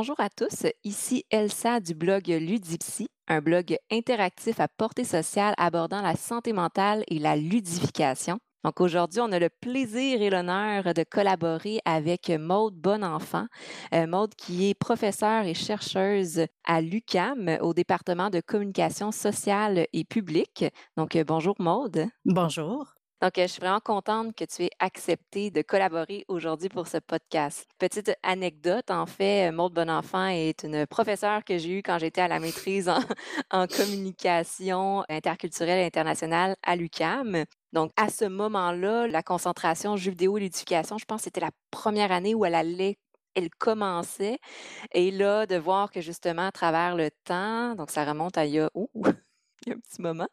Bonjour à tous, ici Elsa du blog Ludipsy, un blog interactif à portée sociale abordant la santé mentale et la ludification. Donc aujourd'hui, on a le plaisir et l'honneur de collaborer avec Maude Bonenfant. Euh, Maude qui est professeure et chercheuse à l'UCAM au département de communication sociale et publique. Donc euh, bonjour Maude. Bonjour. Donc, euh, je suis vraiment contente que tu aies accepté de collaborer aujourd'hui pour ce podcast. Petite anecdote, en fait, Maude Bonenfant est une professeure que j'ai eue quand j'étais à la maîtrise en, communication interculturelle et internationale à l'UCAM. Donc, à ce moment-là, la concentration jeux vidéo et l'éducation, je pense que c'était la première année où elle allait elle commençait. Et là, de voir que justement, à travers le temps, donc ça remonte à il y a, il y a un petit moment,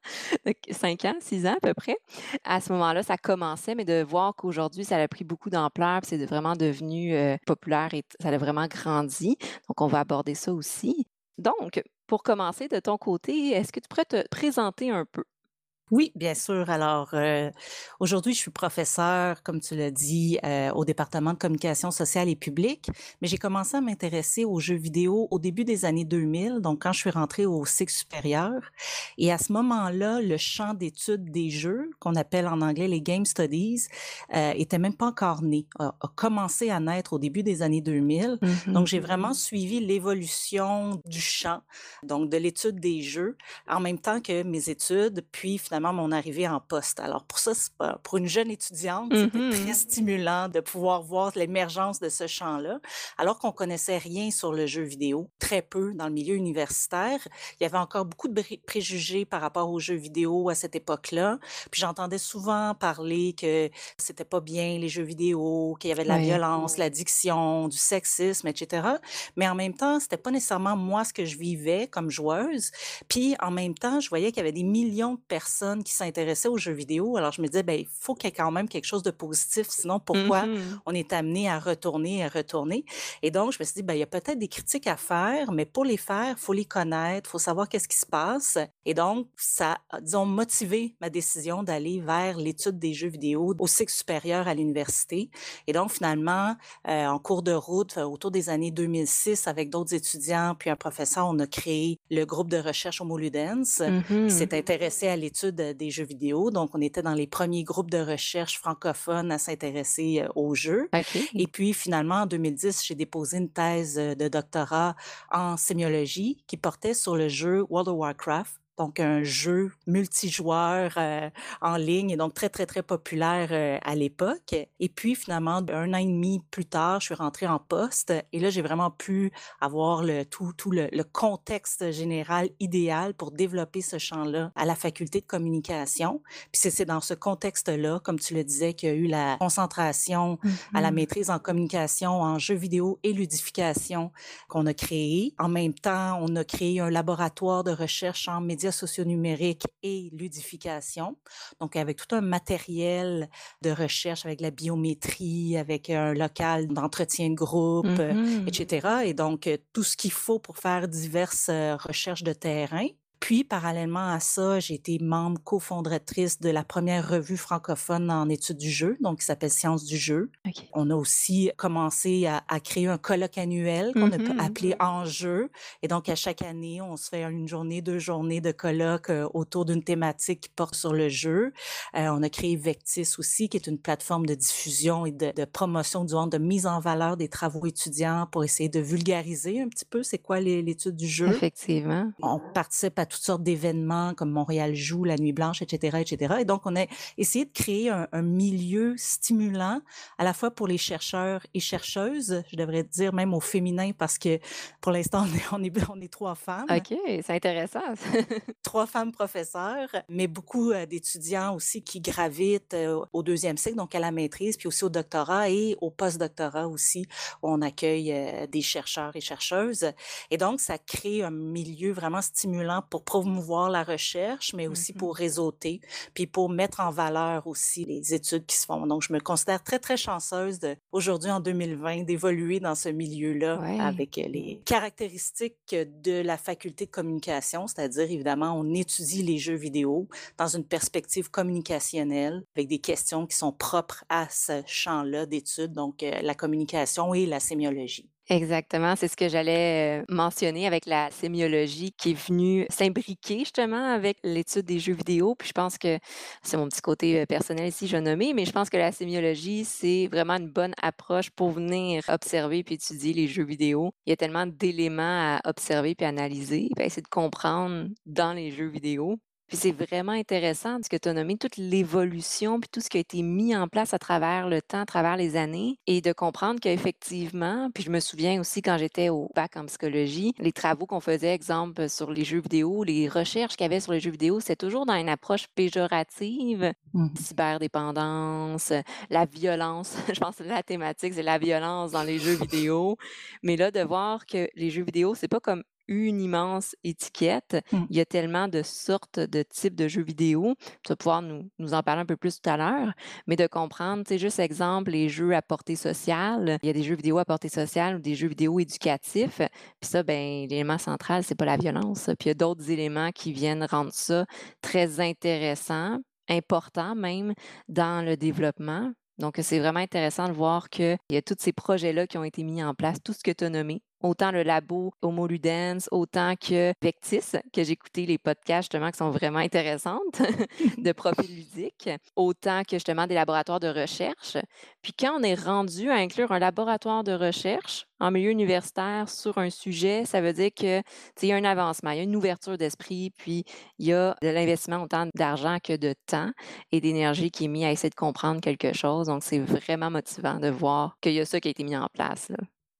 donc 5 ans, 6 ans à peu près. À ce moment-là, ça commençait, mais de voir qu'aujourd'hui, ça a pris beaucoup d'ampleur, c'est vraiment devenu euh, populaire et ça a vraiment grandi. Donc, on va aborder ça aussi. Donc, pour commencer de ton côté, est-ce que tu pourrais te présenter un peu? Oui, bien sûr. Alors, euh, aujourd'hui, je suis professeur, comme tu l'as dit, euh, au département de communication sociale et publique, mais j'ai commencé à m'intéresser aux jeux vidéo au début des années 2000, donc quand je suis rentrée au cycle supérieur. Et à ce moment-là, le champ d'études des jeux, qu'on appelle en anglais les Game Studies, euh, était même pas encore né, a, a, commencé à naître au début des années 2000. Mm-hmm. Donc, j'ai vraiment suivi l'évolution du champ, donc de l'étude des jeux, en même temps que mes études, puis finalement, mon arrivée en poste. Alors pour ça, pour une jeune étudiante, mm -hmm. c'était très mm-hmm. stimulant de pouvoir voir l'émergence de ce champ-là, alors qu'on connaissait rien sur le jeu vidéo, très peu dans le milieu universitaire. Il y avait encore beaucoup de préjugés par rapport aux jeux vidéo à cette époque-là. Puis j'entendais souvent parler que c'était pas bien les jeux vidéo, qu'il y avait de la oui. violence, l'addiction, du sexisme, etc. Mais en même temps, c'était pas nécessairement moi ce que je vivais comme joueuse. Puis en même temps, je voyais qu'il y avait des millions de personnes personnes qui s'intéressaient aux jeux vidéo. Alors, je me disais, ben, il faut qu'il y ait quand même quelque chose de positif. Sinon, pourquoi mm -hmm. on est amené à retourner, à retourner? Et donc, je me suis dit, ben, il y a peut-être des critiques à faire, mais pour les faire, il faut les connaître, il faut savoir qu'est-ce qui se passe. Et donc, ça a, disons, motivé ma décision d'aller vers l'étude des jeux vidéo au cycle supérieur à l'université. Et donc, finalement, euh, en cours de route, autour des années 2006, avec d'autres étudiants, puis un professeur, on a créé le groupe de recherche Homo Ludens, mm -hmm. qui s'est intéressé à l'étude des jeux vidéo. Donc, on était dans les premiers groupes de recherche francophones à s'intéresser aux jeux. Okay. Et puis, finalement, en 2010, j'ai déposé une thèse de doctorat en sémiologie qui portait sur le jeu World of Warcraft donc un jeu multijoueur euh, en ligne et donc très très très populaire euh, à l'époque. Et puis finalement un an et demi plus tard, je suis rentrée en poste et là j'ai vraiment pu avoir le tout tout le, le, contexte général idéal pour développer ce champ-là à la faculté de communication. Puis c'est dans ce contexte-là, comme tu le disais, qu'il y a eu la concentration mm -hmm. à la maîtrise en communication, en jeux vidéo et ludification qu'on a créé. En même temps, on a créé un laboratoire de recherche en médias socio-numériques et ludification. Donc, avec tout un matériel de recherche, avec la biométrie, avec un local d'entretien de groupe, mm -hmm. etc. Et donc, tout ce qu'il faut pour faire diverses recherches de terrain. Puis, parallèlement à ça, j'ai été membre cofondatrice de la première revue francophone en études du jeu, donc qui s'appelle Sciences du jeu. Okay. On a aussi commencé à, à créer un colloque annuel qu'on mm -hmm. a appelé Enjeu. Et donc, à chaque année, on se fait une journée, deux journées de colloque euh, autour d'une thématique qui porte sur le jeu. Euh, on a créé Vectis aussi, qui est une plateforme de diffusion et de, de promotion, du de mise en valeur des travaux étudiants pour essayer de vulgariser un petit peu c'est quoi l'étude du jeu. Effectivement. On participe à toutes sortes d'événements comme Montréal joue, la Nuit Blanche, etc., etc. Et donc, on a essayé de créer un, un, milieu stimulant à la fois pour les chercheurs et chercheuses, je devrais dire même au féminin parce que pour l'instant, on est, on, est, on est trois femmes. OK, c'est intéressant. trois femmes professeurs, mais beaucoup euh, d'étudiants aussi qui gravitent euh, au deuxième cycle, donc à la maîtrise, puis aussi au doctorat et au post-doctorat aussi, où on accueille euh, des chercheurs et chercheuses. Et donc, ça crée un milieu vraiment stimulant pour promouvoir la recherche, mais aussi mm -hmm. pour réseauter, puis pour mettre en valeur aussi les études qui se font. Donc, je me considère très, très chanceuse aujourd'hui, en 2020, d'évoluer dans ce milieu-là ouais. avec les caractéristiques de la faculté de communication, c'est-à-dire, évidemment, on étudie les jeux vidéo dans une perspective communicationnelle avec des questions qui sont propres à ce champ-là d'études, donc euh, la communication et la sémiologie. Exactement, c'est ce que j'allais, mentionner avec la sémiologie qui est venue s'imbriquer justement avec l'étude des jeux vidéo. Puis je pense que c'est mon petit côté, personnel ici, je vais nommer, mais je pense que la sémiologie, c'est vraiment une bonne approche pour venir observer puis étudier les jeux vidéo. Il y a tellement d'éléments à observer puis analyser, puis essayer de comprendre dans les jeux vidéo. Puis c'est vraiment intéressant ce que tu as nommé, toute l'évolution, puis tout ce qui a été mis en place à travers le temps, à travers les années, et de comprendre qu'effectivement, puis je me souviens aussi quand j'étais au bac en psychologie, les travaux qu'on faisait, exemple, sur les jeux vidéo, les recherches qu'il y avait sur les jeux vidéo, c'est toujours dans une approche péjorative, Mmh cyberdépendance, la violence. Je pense que la thématique, c'est la violence dans les jeux vidéo. Mais là, de voir que les jeux vidéo, c'est pas comme une immense étiquette. Mmh. Il y a tellement de sortes de types de jeux vidéo. Tu vas pouvoir nous, nous en parler un peu plus tout à l'heure, mais de comprendre, tu sais, juste exemple, les jeux à portée sociale. Il y a des jeux vidéo à portée sociale ou des jeux vidéo éducatifs. Puis ça, ben, l'élément central, c'est pas la violence. Puis il y a d'autres éléments qui viennent rendre ça très intéressant, important même dans le développement. Donc, c'est vraiment intéressant de voir qu'il y a tous ces projets-là qui ont été mis en place, tout ce que tu as nommé, autant le labo Homo Ludens, autant que Vectis, que j'ai écouté les podcasts justement qui sont vraiment intéressantes de profil ludique, autant que justement des laboratoires de recherche. Puis quand on est rendu à inclure un laboratoire de recherche en milieu universitaire sur un sujet, ça veut dire que il y a un avancement, il y a une ouverture d'esprit, puis il y a de l'investissement autant d'argent que de temps et d'énergie qui est mis à essayer de comprendre quelque chose. Donc c'est vraiment motivant de voir qu'il y a ça qui a été mis en place.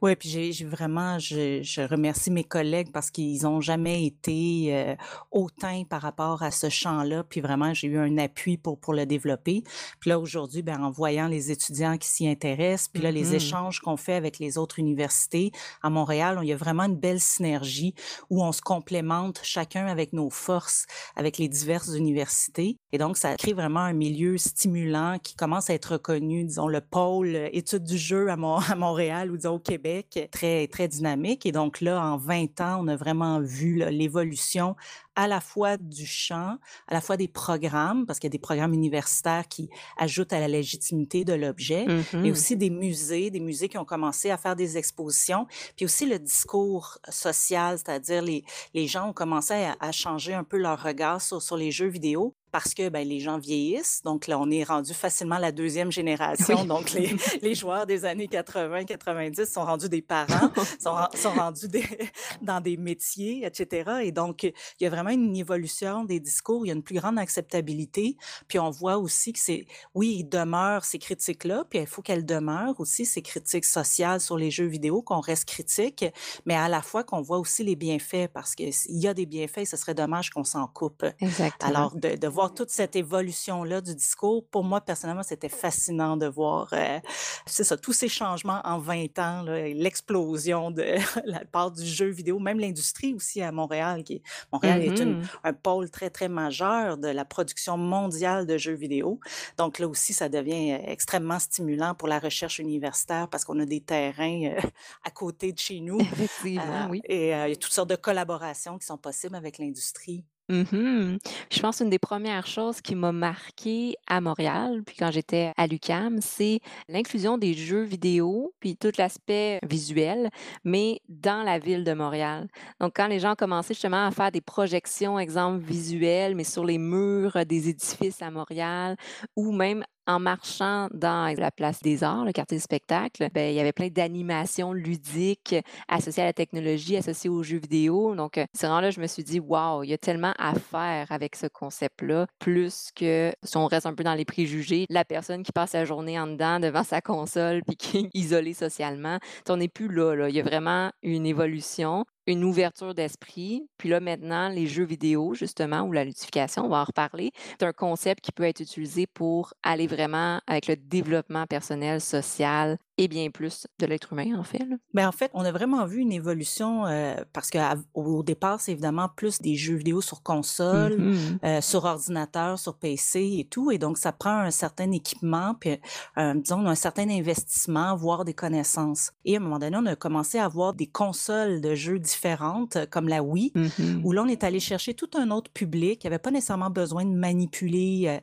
Ouais, puis j'ai vraiment je je remercie mes collègues parce qu'ils ont jamais été, heu, hautains par rapport à ce champ-là, puis vraiment j'ai eu un appui pour pour le développer. Puis là, aujourd'hui, ben, en voyant les étudiants qui s'y intéressent, puis là, les Mhm. échanges qu'on fait avec les autres universités à Montréal, il y a vraiment une belle synergie où on se complémente chacun avec nos forces, avec les diverses universités et donc ça crée vraiment un milieu stimulant qui commence à être reconnu, disons le pôle, heu, études du jeu à à Montréal ou disons au Québec Québec, très, très dynamique. Et donc là, en 20 ans, on a vraiment vu l'évolution à la fois du champ, à la fois des programmes, parce qu'il y a des programmes universitaires qui ajoutent à la légitimité de l'objet, mais Mhm. aussi des musées, des musées qui ont commencé à faire des expositions, puis aussi le discours social, c'est-à-dire les, les gens ont commencé à, à changer un peu leur regard sur, sur les jeux vidéo parce que ben, les gens vieillissent. Donc là, on est rendu facilement la deuxième génération. Oui. Donc les, les joueurs des années 80, 90 sont rendus des parents, sont, ren- sont rendus des, dans des métiers, etc. Et donc, il y a vraiment une évolution des discours, il y a une plus grande acceptabilité. Puis on voit aussi que c'est, oui, il demeure ces critiques-là, puis il faut qu'elles demeurent aussi, ces critiques sociales sur les jeux vidéo, qu'on reste critique, mais à la fois qu'on voit aussi les bienfaits, parce qu'il y a des bienfaits, ce serait dommage qu'on s'en coupe. Exactement. Alors, de, de voir toute cette évolution-là du discours, pour moi, personnellement, c'était fascinant de voir, euh, c'est ça, tous ces changements en 20 ans, l'explosion de la part du jeu vidéo, même l'industrie aussi à Montréal, qui est- Montréal est une- Mhm. un pôle très, très majeur de la production mondiale de jeux vidéo. Donc là aussi, ça devient euh, extrêmement stimulant pour la recherche universitaire parce qu'on a des terrains euh, à côté de chez nous. Effectivement, euh, oui. et il y a toutes sortes de collaborations qui sont possibles avec l'industrie. Mhm. Je pense une des premières choses qui m'a marquée à Montréal, puis quand j'étais à l'UQAM, c'est l'inclusion des jeux vidéo, puis tout l'aspect visuel, mais dans la ville de Montréal. Donc, quand les gens commencé justement à faire des projections, exemple visuelles, mais sur les murs des édifices à Montréal, ou même en marchant dans la place des arts, le quartier du spectacle, ben, il y avait plein d'animations ludiques associées à la technologie, associées aux jeux vidéo. Donc, euh, c'est vraiment là, je me suis dit, waouh, il y a tellement à faire avec ce concept-là, plus que si on reste un peu dans les préjugés, la personne qui passe la journée en dedans devant sa console puis qui est isolée socialement. On n'est plus là. Il y a vraiment une évolution une ouverture d'esprit. Puis là, maintenant, les jeux vidéo, justement, ou la ludification, on va en reparler. C'est un concept qui peut être utilisé pour aller vraiment avec le développement personnel, social et bien plus de l'être humain, en fait. là. Ben, en fait, on a vraiment vu une évolution euh, parce qu'au départ, c'est évidemment plus des jeux vidéo sur console, Mhm. euh, sur ordinateur, sur PC et tout. Et donc, ça prend un certain équipement, puis, euh, disons, un certain investissement, voire des connaissances. Et à un moment donné, on a commencé à avoir des consoles de jeux différentes, comme la Wii, Mhm. où là, on est allé chercher tout un autre public qui avait pas nécessairement besoin de manipuler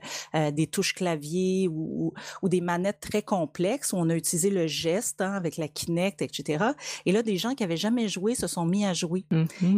des touches clavier ou, ou- ou des manettes très complexes, où on a utilisé le, le geste hein, avec la Kinect, etc. Et là, des gens qui avaient jamais joué se sont mis à jouer.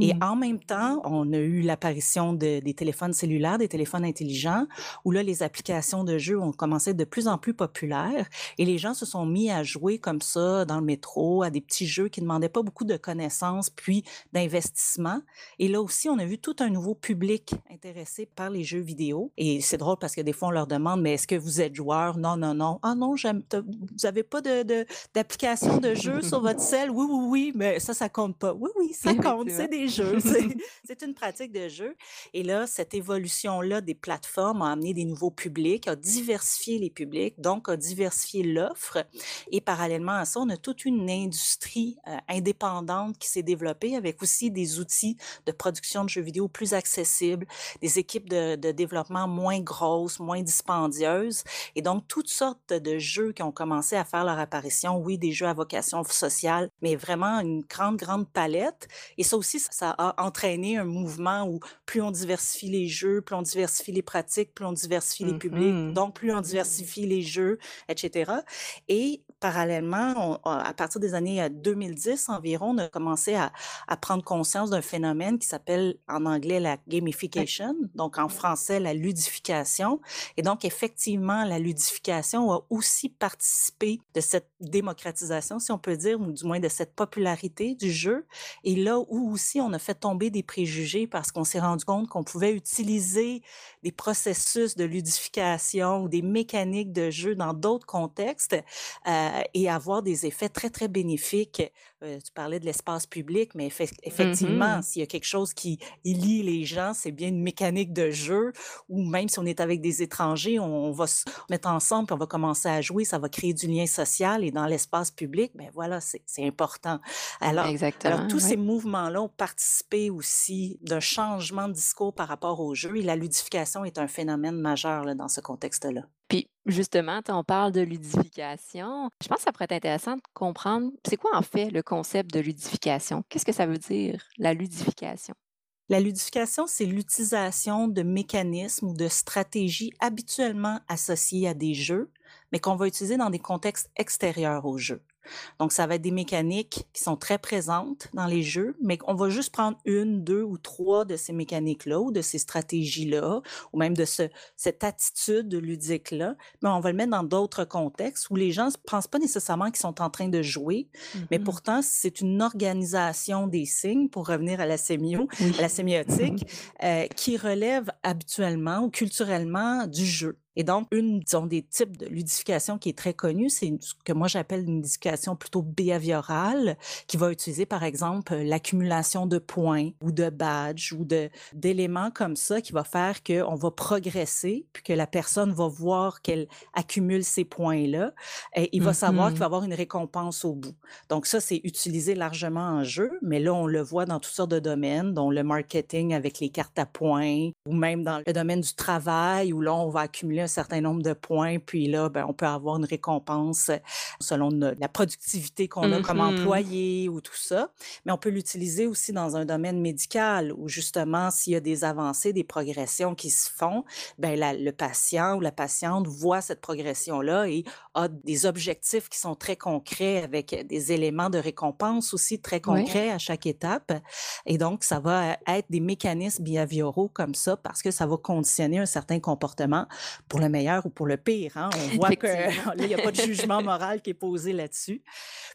Et Mhm. en même temps, on a eu l'apparition de- des téléphones cellulaires, des téléphones intelligents, où là, les applications de jeux ont commencé à être de plus en plus populaires. Et les gens se sont mis à jouer comme ça dans le métro, à des petits jeux qui ne demandaient pas beaucoup de connaissances, puis d'investissement. Et là aussi, on a vu tout un nouveau public intéressé par les jeux vidéo. Et c'est drôle parce que des fois, on leur demande, mais est-ce que vous êtes joueur? Non, non, non. Ah non, vous n'avez pas de, de- d'application de jeu sur votre cell? Oui, oui, oui, mais ça, ça compte pas. Oui, oui, ça compte. C'est des jeux. C'est, c'est une pratique de jeu. Et là, cette évolution-là des plateformes a amené des nouveaux publics, a diversifié les publics, donc a diversifié l'offre. Et parallèlement à ça, on a toute une industrie euh, indépendante qui s'est développée avec aussi des outils de production de jeux vidéo plus accessibles, des équipes de, de développement moins grosses, moins dispendieuses. Et donc, toutes sortes de jeux qui ont commencé à faire leur apparition. Oui, des jeux à vocation sociale, mais vraiment une grande, grande palette. Et ça aussi, ça- a entraîné un mouvement où plus on diversifie les jeux, plus on diversifie les pratiques, plus on diversifie les publics, Mhm. donc plus on diversifie les jeux, etc. Et parallèlement, on- à partir des années euh, 2010 environ, on a commencé à, à prendre conscience d'un phénomène qui s'appelle en anglais la gamification, donc en français la ludification. Et donc, effectivement, la ludification a aussi participé de cette démocratisation, si on peut dire, ou du moins de cette popularité du jeu. Et là où aussi on a fait tomber des préjugés parce qu'on s'est rendu compte qu'on pouvait utiliser des processus de ludification ou des mécaniques de jeu dans d'autres contextes euh, et avoir des effets très, très bénéfiques. Euh, tu parlais de l'espace public, mais effe- effectivement, Mhm. s'il y a quelque chose qui lie les gens, c'est bien une mécanique de jeu ou même si on est avec des étrangers, on, on va se mettre ensemble puis on va commencer à jouer, ça va créer du lien social et dans l'espace public, ben voilà, c'est important. Alors, tous ces mouvements-là ont participé aussi d'un changement de discours par rapport au jeu et la ludification est un phénomène majeur là, dans ce contexte-là. Puis justement, on parle de ludification. Je pense que ça pourrait être intéressant de comprendre, c'est quoi en fait le concept de ludification? Qu'est-ce que ça veut dire, la ludification? La ludification, c'est l'utilisation de mécanismes ou de stratégies habituellement associées à des jeux, mais qu'on va utiliser dans des contextes extérieurs aux jeux. Donc, ça va être des mécaniques qui sont très présentes dans les jeux, mais on va juste prendre une, deux ou trois de ces mécaniques-là ou de ces stratégies-là, ou même de ce, cette attitude ludique-là, mais on va le mettre dans d'autres contextes où les gens ne pensent pas nécessairement qu'ils sont en train de jouer, mais Mhm. pourtant, c'est une organisation des signes, pour revenir à la sémio, à la sémiotique, euh, qui relève habituellement ou culturellement du jeu. Et donc, une, disons, des types de ludification qui est très connue, c'est ce que moi j'appelle une ludification plutôt behaviorale, qui va utiliser, par exemple, l'accumulation de points ou de badges ou d'éléments comme ça qui va faire qu'on va progresser, puis que la personne va voir qu'elle accumule ces points-là, et il va savoir qu'il Mhm. va avoir une récompense au bout. Donc ça, c'est utilisé largement en jeu, mais là, on le voit dans toutes sortes de domaines, dont le marketing avec les cartes à points, ou même dans le domaine du travail, où là, on va accumuler un certain nombre de points, puis là, ben, on peut avoir une récompense selon no- la productivité qu'on a comme Mhm. employé ou tout ça. Mais on peut l'utiliser aussi dans un domaine médical, où justement, s'il y a des avancées, des progressions qui se font, ben, la- le patient ou la patiente voit cette progression-là et a des objectifs qui sont très concrets avec des éléments de récompense aussi très Oui. concrets à chaque étape. Et donc, ça va être des mécanismes behavioraux comme ça parce que ça va conditionner un certain comportement pour le meilleur ou pour le pire. hein. On voit que Effectivement. là, il n'y a pas de jugement moral qui est posé là-dessus.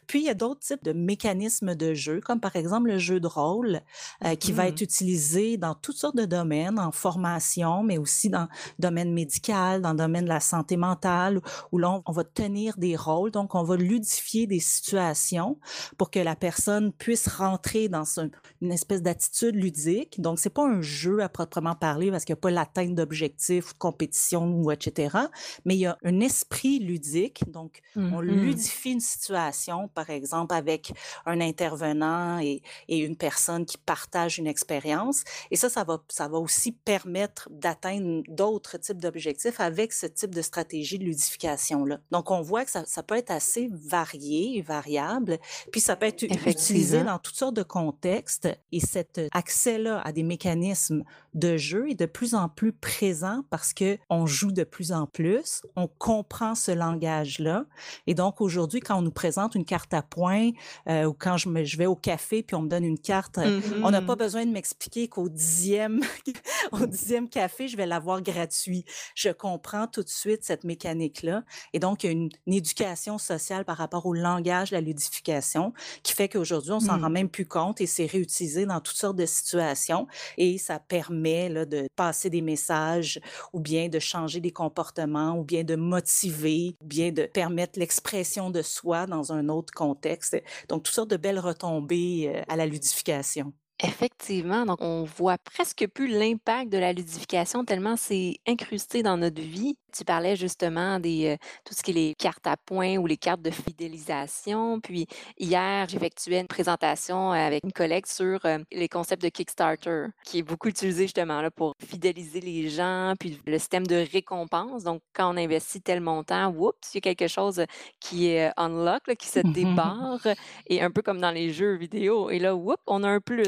Puis, il y a d'autres types de mécanismes de jeu, comme par exemple le jeu de rôle, euh, qui va être utilisé dans toutes sortes de domaines, en formation, mais aussi dans le domaine médical, dans le domaine de la santé mentale, où là, on- on va tenir des rôles. Donc, on va ludifier des situations pour que la personne puisse rentrer dans ce- une espèce d'attitude ludique. Donc, c'est pas un jeu à proprement parler parce qu'il n'y a pas l'atteinte d'objectifs ou de compétition ou etc. Mais il y a un esprit ludique. Donc, on Mhm. ludifie une situation, par exemple, avec un intervenant et, et une personne qui partage une expérience. Et ça, ça va, ça va aussi permettre d'atteindre d'autres types d'objectifs avec ce type de stratégie de ludification-là. Donc, on voit que ça, ça peut être assez varié et variable. Puis, ça peut être utilisé dans toutes sortes de contextes. Et cet accès-là à des mécanismes de jeu est de plus en plus présent parce que on joue de de plus en plus. On comprend ce langage-là. Et donc, aujourd'hui, quand on nous présente une carte à points euh, ou quand je, me, je vais au café puis on me donne une carte, euh, on n'a pas mm-hmm. besoin de m'expliquer qu'au dixième, au dixième café, je vais l'avoir gratuit. Je comprends tout de suite cette mécanique-là. Et donc, il y a une, éducation sociale par rapport au langage, la ludification, qui fait qu'aujourd'hui, on s'en rend mm. même plus compte et c'est réutilisé dans toutes sortes de situations. Et ça permet là, de passer des messages ou bien de changer des comportements ou bien de motiver ou bien de permettre l'expression de soi dans un autre contexte. Donc, toutes sortes de belles retombées euh, à la ludification. Effectivement, donc on voit presque plus l'impact de la ludification tellement c'est incrusté dans notre vie. Tu parlais justement des tout ce qui est les cartes à points ou les cartes de fidélisation. Puis hier, j'effectuais une présentation avec une collègue sur les concepts de Kickstarter, qui est beaucoup utilisé justement là, pour fidéliser les gens, puis le système de récompense. Donc, quand on investit tel montant, oups, il y a quelque chose qui est unlock, qui se mmh débarre, et un peu comme dans les jeux vidéo. Et là, oups, on a un plus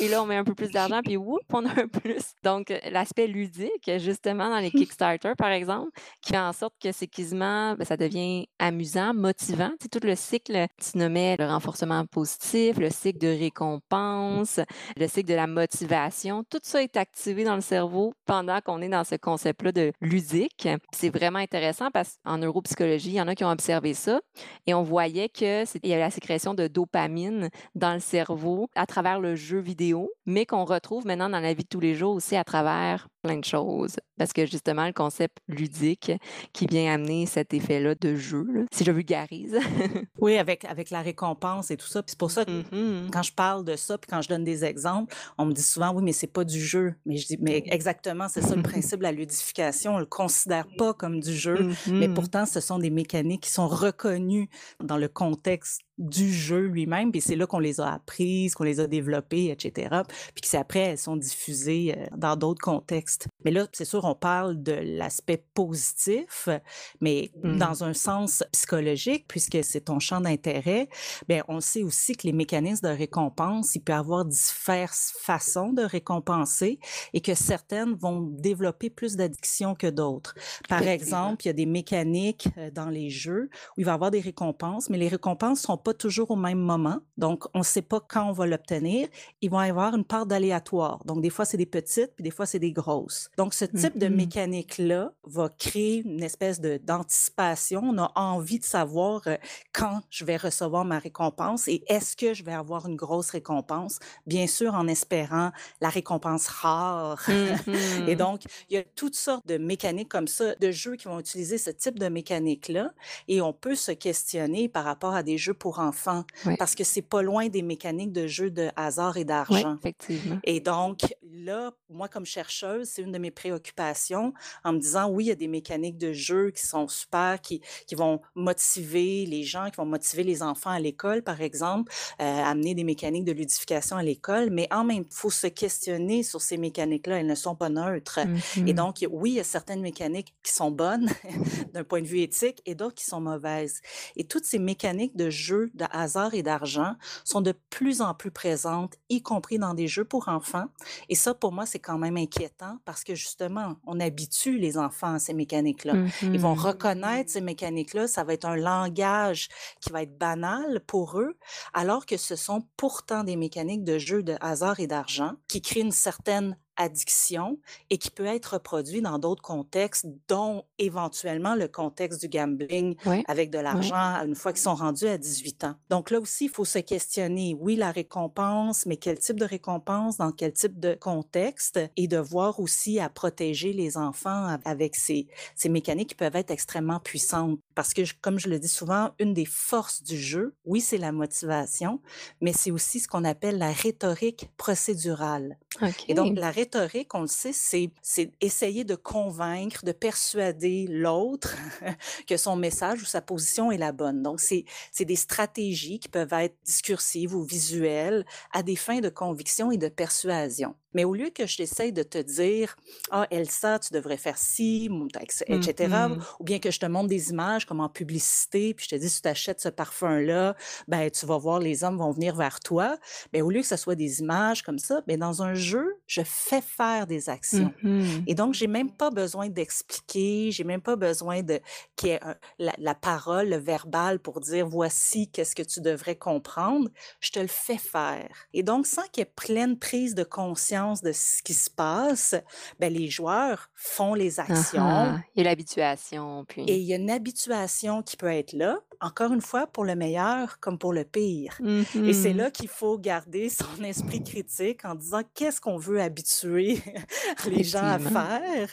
et là, on met un peu plus d'argent, puis whoop, on a un plus. Donc, l'aspect ludique, justement, dans les Kickstarter, par exemple, qui fait en sorte que c'est quasiment, ben, ça devient amusant, motivant. C'est tout le cycle, tu nommais le renforcement positif, le cycle de récompense, le cycle de la motivation. Tout ça est activé dans le cerveau pendant qu'on est dans ce concept-là de ludique. C'est vraiment intéressant parce qu'en neuropsychologie, il y en a qui ont observé ça et on voyait qu'il y avait la sécrétion de dopamine dans le cerveau à travers le jeu vidéo, mais qu'on retrouve maintenant dans la vie de tous les jours aussi à travers plein de choses. Parce que justement, le concept ludique qui vient amener cet effet-là de jeu, si je vulgarise. oui, avec, avec la récompense et tout ça. Puis c'est pour ça que mm-hmm. quand je parle de ça, puis quand je donne des exemples, on me dit souvent, oui, mais c'est pas du jeu. Mais je dis, mais exactement, c'est ça le principe de la ludification. On le considère pas comme du jeu, mais mm-hmm. pourtant, ce sont des mécaniques qui sont reconnues dans le contexte du jeu lui-même, puis c'est là qu'on les a apprises, qu'on les a développées, etc. Puis que c'est après, elles sont diffusées euh, dans d'autres contextes. Mais là, c'est sûr, on parle de l'aspect positif, mais mmh. dans un sens psychologique, puisque c'est ton champ d'intérêt, bien, on sait aussi que les mécanismes de récompense, il peut y avoir diverses façons de récompenser et que certaines vont développer plus d'addiction que d'autres. Par exemple, il y a des mécaniques euh, dans les jeux où il va y avoir des récompenses, mais les récompenses sont pas toujours au même moment. Donc, on ne sait pas quand on va l'obtenir. Il va y avoir une part d'aléatoire. Donc, des fois, c'est des petites, puis des fois, c'est des grosses. Donc, ce type de mm-hmm. mécanique-là va créer une espèce d'anticipation. On a envie de savoir euh, quand je vais recevoir ma récompense et est-ce que je vais avoir une grosse récompense? Bien sûr, en espérant la récompense rare. et mm-hmm. donc, il y a toutes sortes de mécaniques comme ça, de jeux qui vont utiliser ce type de mécanique-là. Et on peut se questionner par rapport à des jeux pour enfants parce que c'est pas loin des mécaniques de jeu de hasard et d'argent. effectivement. Et donc, là, moi, comme chercheuse, c'est une de mes préoccupations en me disant, oui, il y a des mécaniques de jeu qui sont super, qui, qui vont motiver les gens, qui vont motiver les enfants à l'école, par exemple, euh, amener des mécaniques de ludification à l'école, mais en même temps, il faut se questionner sur ces mécaniques-là. Elles ne sont pas neutres. Et mmh donc, oui, il y a certaines mécaniques qui sont bonnes d'un point de vue éthique et d'autres qui sont mauvaises. Et toutes ces mécaniques de jeu de hasard et d'argent sont de plus en plus présentes, y compris dans des jeux pour enfants. Et ça, pour moi, c'est quand même inquiétant parce que justement, on habitue les enfants à ces mécaniques-là. Ils vont mmh reconnaître ces mécaniques-là. Ça va être un langage qui va être banal pour eux, alors que ce sont pourtant des mécaniques de jeu de hasard et d'argent qui créent une certaine addiction et qui peut être reproduit dans d'autres contextes, dont éventuellement le contexte du gambling avec de l'argent une fois qu'ils sont rendus à 18 ans. Donc là aussi, il faut se questionner, oui, la récompense, mais quel type de récompense, dans quel type de contexte, et de voir aussi à protéger les enfants avec ces, ces mécaniques qui peuvent être extrêmement puissantes. Parce que, comme je le dis souvent, une des forces du jeu, oui, c'est la motivation, mais c'est aussi ce qu'on appelle la rhétorique procédurale. Et donc, la rhétorique, on le sait, c'est essayer de convaincre, de persuader l'autre que son message ou sa position est la bonne. Donc, c'est des stratégies qui peuvent être discursives ou visuelles à des fins de conviction et de persuasion. Mais au lieu que je t'essaye de te dire, ah, Elsa, tu devrais faire ci, etc., Mhm. ou bien que je te montre des images comme en publicité, puis je te dis, si tu achètes ce parfum-là, ben, tu vas voir, les hommes vont venir vers toi. Ben, au lieu que ce soit des images comme ça, ben, dans un jeu, je fais faire des actions. Mhm. Et donc, j'ai même pas besoin d'expliquer, j'ai même pas besoin de qu'il y ait un- la, la parole, le verbal pour dire voici qu'est-ce que tu devrais comprendre. Je te le fais faire. Et donc, sans qu'il y ait pleine prise de conscience de ce qui se passe, ben, les joueurs font les actions ah. Il y a l'habituation, et puis. il y a une habituation qui peut être là, encore une fois, pour le meilleur comme pour le pire. Et c'est Mhm. là qu'il faut garder son esprit critique en disant qu'est-ce qu'on veut habituer les gens à faire,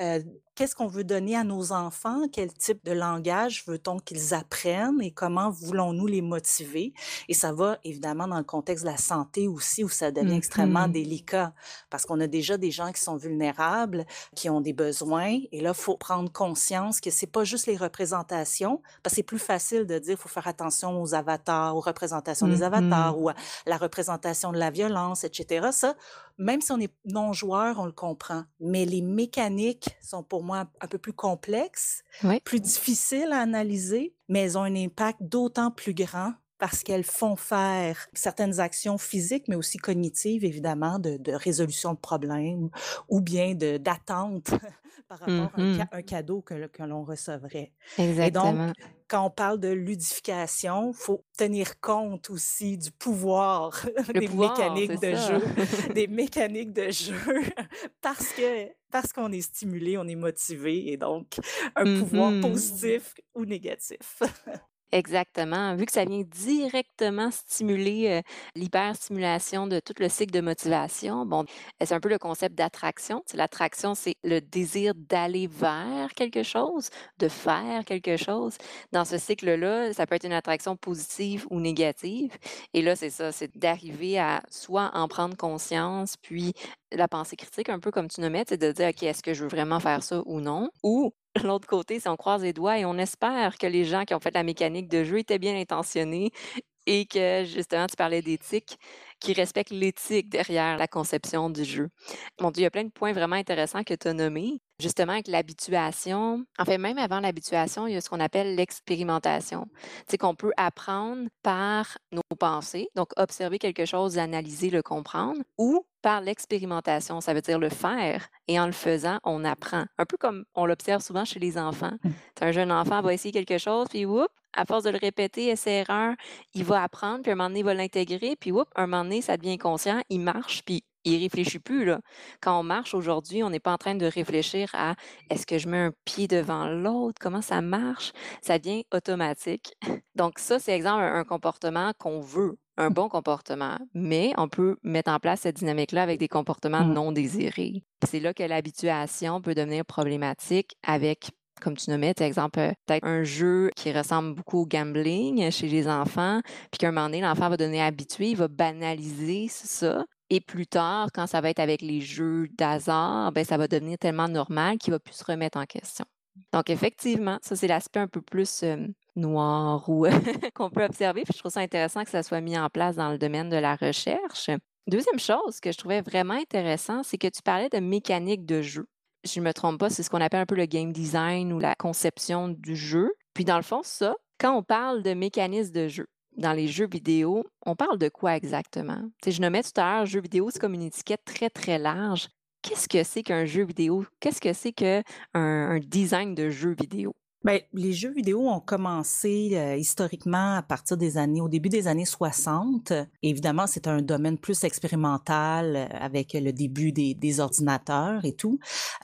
euh, qu'est-ce qu'on veut donner à nos enfants, quel type de langage veut-on qu'ils apprennent et comment voulons-nous les motiver. Et ça va évidemment dans le contexte de la santé aussi où ça devient extrêmement Mhm. délicat parce qu'on a déjà des gens qui sont vulnérables, qui ont des besoins et là, il faut prendre conscience que c'est pas juste les représentations parce que c'est plus facile de dire faut faire attention aux avatars, aux représentations des avatars Mhm. ou à la représentation de la violence, etc. Ça, même si on est non-joueur, on le comprend. Mais les mécaniques sont pour moi un peu plus complexes, Oui. plus difficiles à analyser, mais elles ont un impact d'autant plus grand parce qu'elles font faire certaines actions physiques, mais aussi cognitives, évidemment, de, de résolution de problèmes ou bien d'attente par rapport à un, ca- un cadeau que, que l'on recevrait. Et donc, Exactement. quand on parle de ludification, faut tenir compte aussi du pouvoir des pouvoir, mécaniques de ça. jeu, des mécaniques de jeu, parce que parce qu'on est stimulé, on est motivé, et donc un pouvoir Mhm. positif ou négatif. Exactement. Vu que ça vient directement stimuler euh, l'hyperstimulation de tout le cycle de motivation, bon, c'est un peu le concept d'attraction. L'attraction, c'est le désir d'aller vers quelque chose, de faire quelque chose. Dans ce cycle-là, ça peut être une attraction positive ou négative. Et là, c'est ça, c'est d'arriver à soit en prendre conscience, puis la pensée critique, un peu comme tu nommais, c'est de dire, OK, est-ce que je veux vraiment faire ça ou non? Ou l'autre côté, c'est on croise les doigts et on espère que les gens qui ont fait la mécanique de jeu étaient bien intentionnés et que justement, tu parlais d'éthique, qui respectent l'éthique derrière la conception du jeu. Mon Dieu, il y a plein de points vraiment intéressants que tu as nommés. Justement, avec l'habituation, en fait, même avant l'habituation, il y a ce qu'on appelle l'expérimentation. C'est qu'on peut apprendre par nos pensées, donc observer quelque chose, analyser, le comprendre, ou par l'expérimentation, ça veut dire le faire. Et en le faisant, on apprend. Un peu comme on l'observe souvent chez les enfants. Mm. T'as un jeune enfant va essayer quelque chose, puis whoop, à force de le répéter, essai-erreur, il va apprendre, puis un moment donné, il va l'intégrer, puis whoop, un moment donné, ça devient conscient, il marche, puis il réfléchit plus. Là. Quand on marche aujourd'hui, on n'est pas en train de réfléchir à est-ce que je mets un pied devant l'autre, comment ça marche? Ça devient automatique. Donc ça, c'est exemple un, un comportement qu'on veut, un bon comportement, mais on peut mettre en place cette dynamique-là avec des comportements Mm. non désirés. C'est là que l'habituation peut devenir problématique avec comme tu nommais, par exemple, euh, peut-être un jeu qui ressemble beaucoup au gambling chez les enfants, puis qu'à un moment donné, l'enfant va devenir habitué, il va banaliser ça. Et plus tard, quand ça va être avec les jeux d'hasard, ben, ça va devenir tellement normal qu'il va plus se remettre en question. Donc, effectivement, ça, c'est l'aspect un peu plus euh, noir ou qu'on peut observer. Puis je trouve ça intéressant que ça soit mis en place dans le domaine de la recherche. Deuxième chose que je trouvais vraiment intéressant, c'est que tu parlais de mécanique de jeu. Je ne me trompe pas, c'est ce qu'on appelle un peu le game design ou la conception du jeu. Puis dans le fond, ça, quand on parle de mécanisme de jeu, dans les jeux vidéo, on parle de quoi exactement? Je nommais tout à l'heure, jeu vidéo, c'est comme une étiquette très, très large. Qu'est-ce que c'est qu'un jeu vidéo? Qu'est-ce que c'est qu'un un design de jeu vidéo? Ben, les jeux vidéo ont commencé euh, historiquement à partir des années, au début des années 60. Évidemment, c'est un domaine plus expérimental euh, avec le début des, ordinateurs et tout.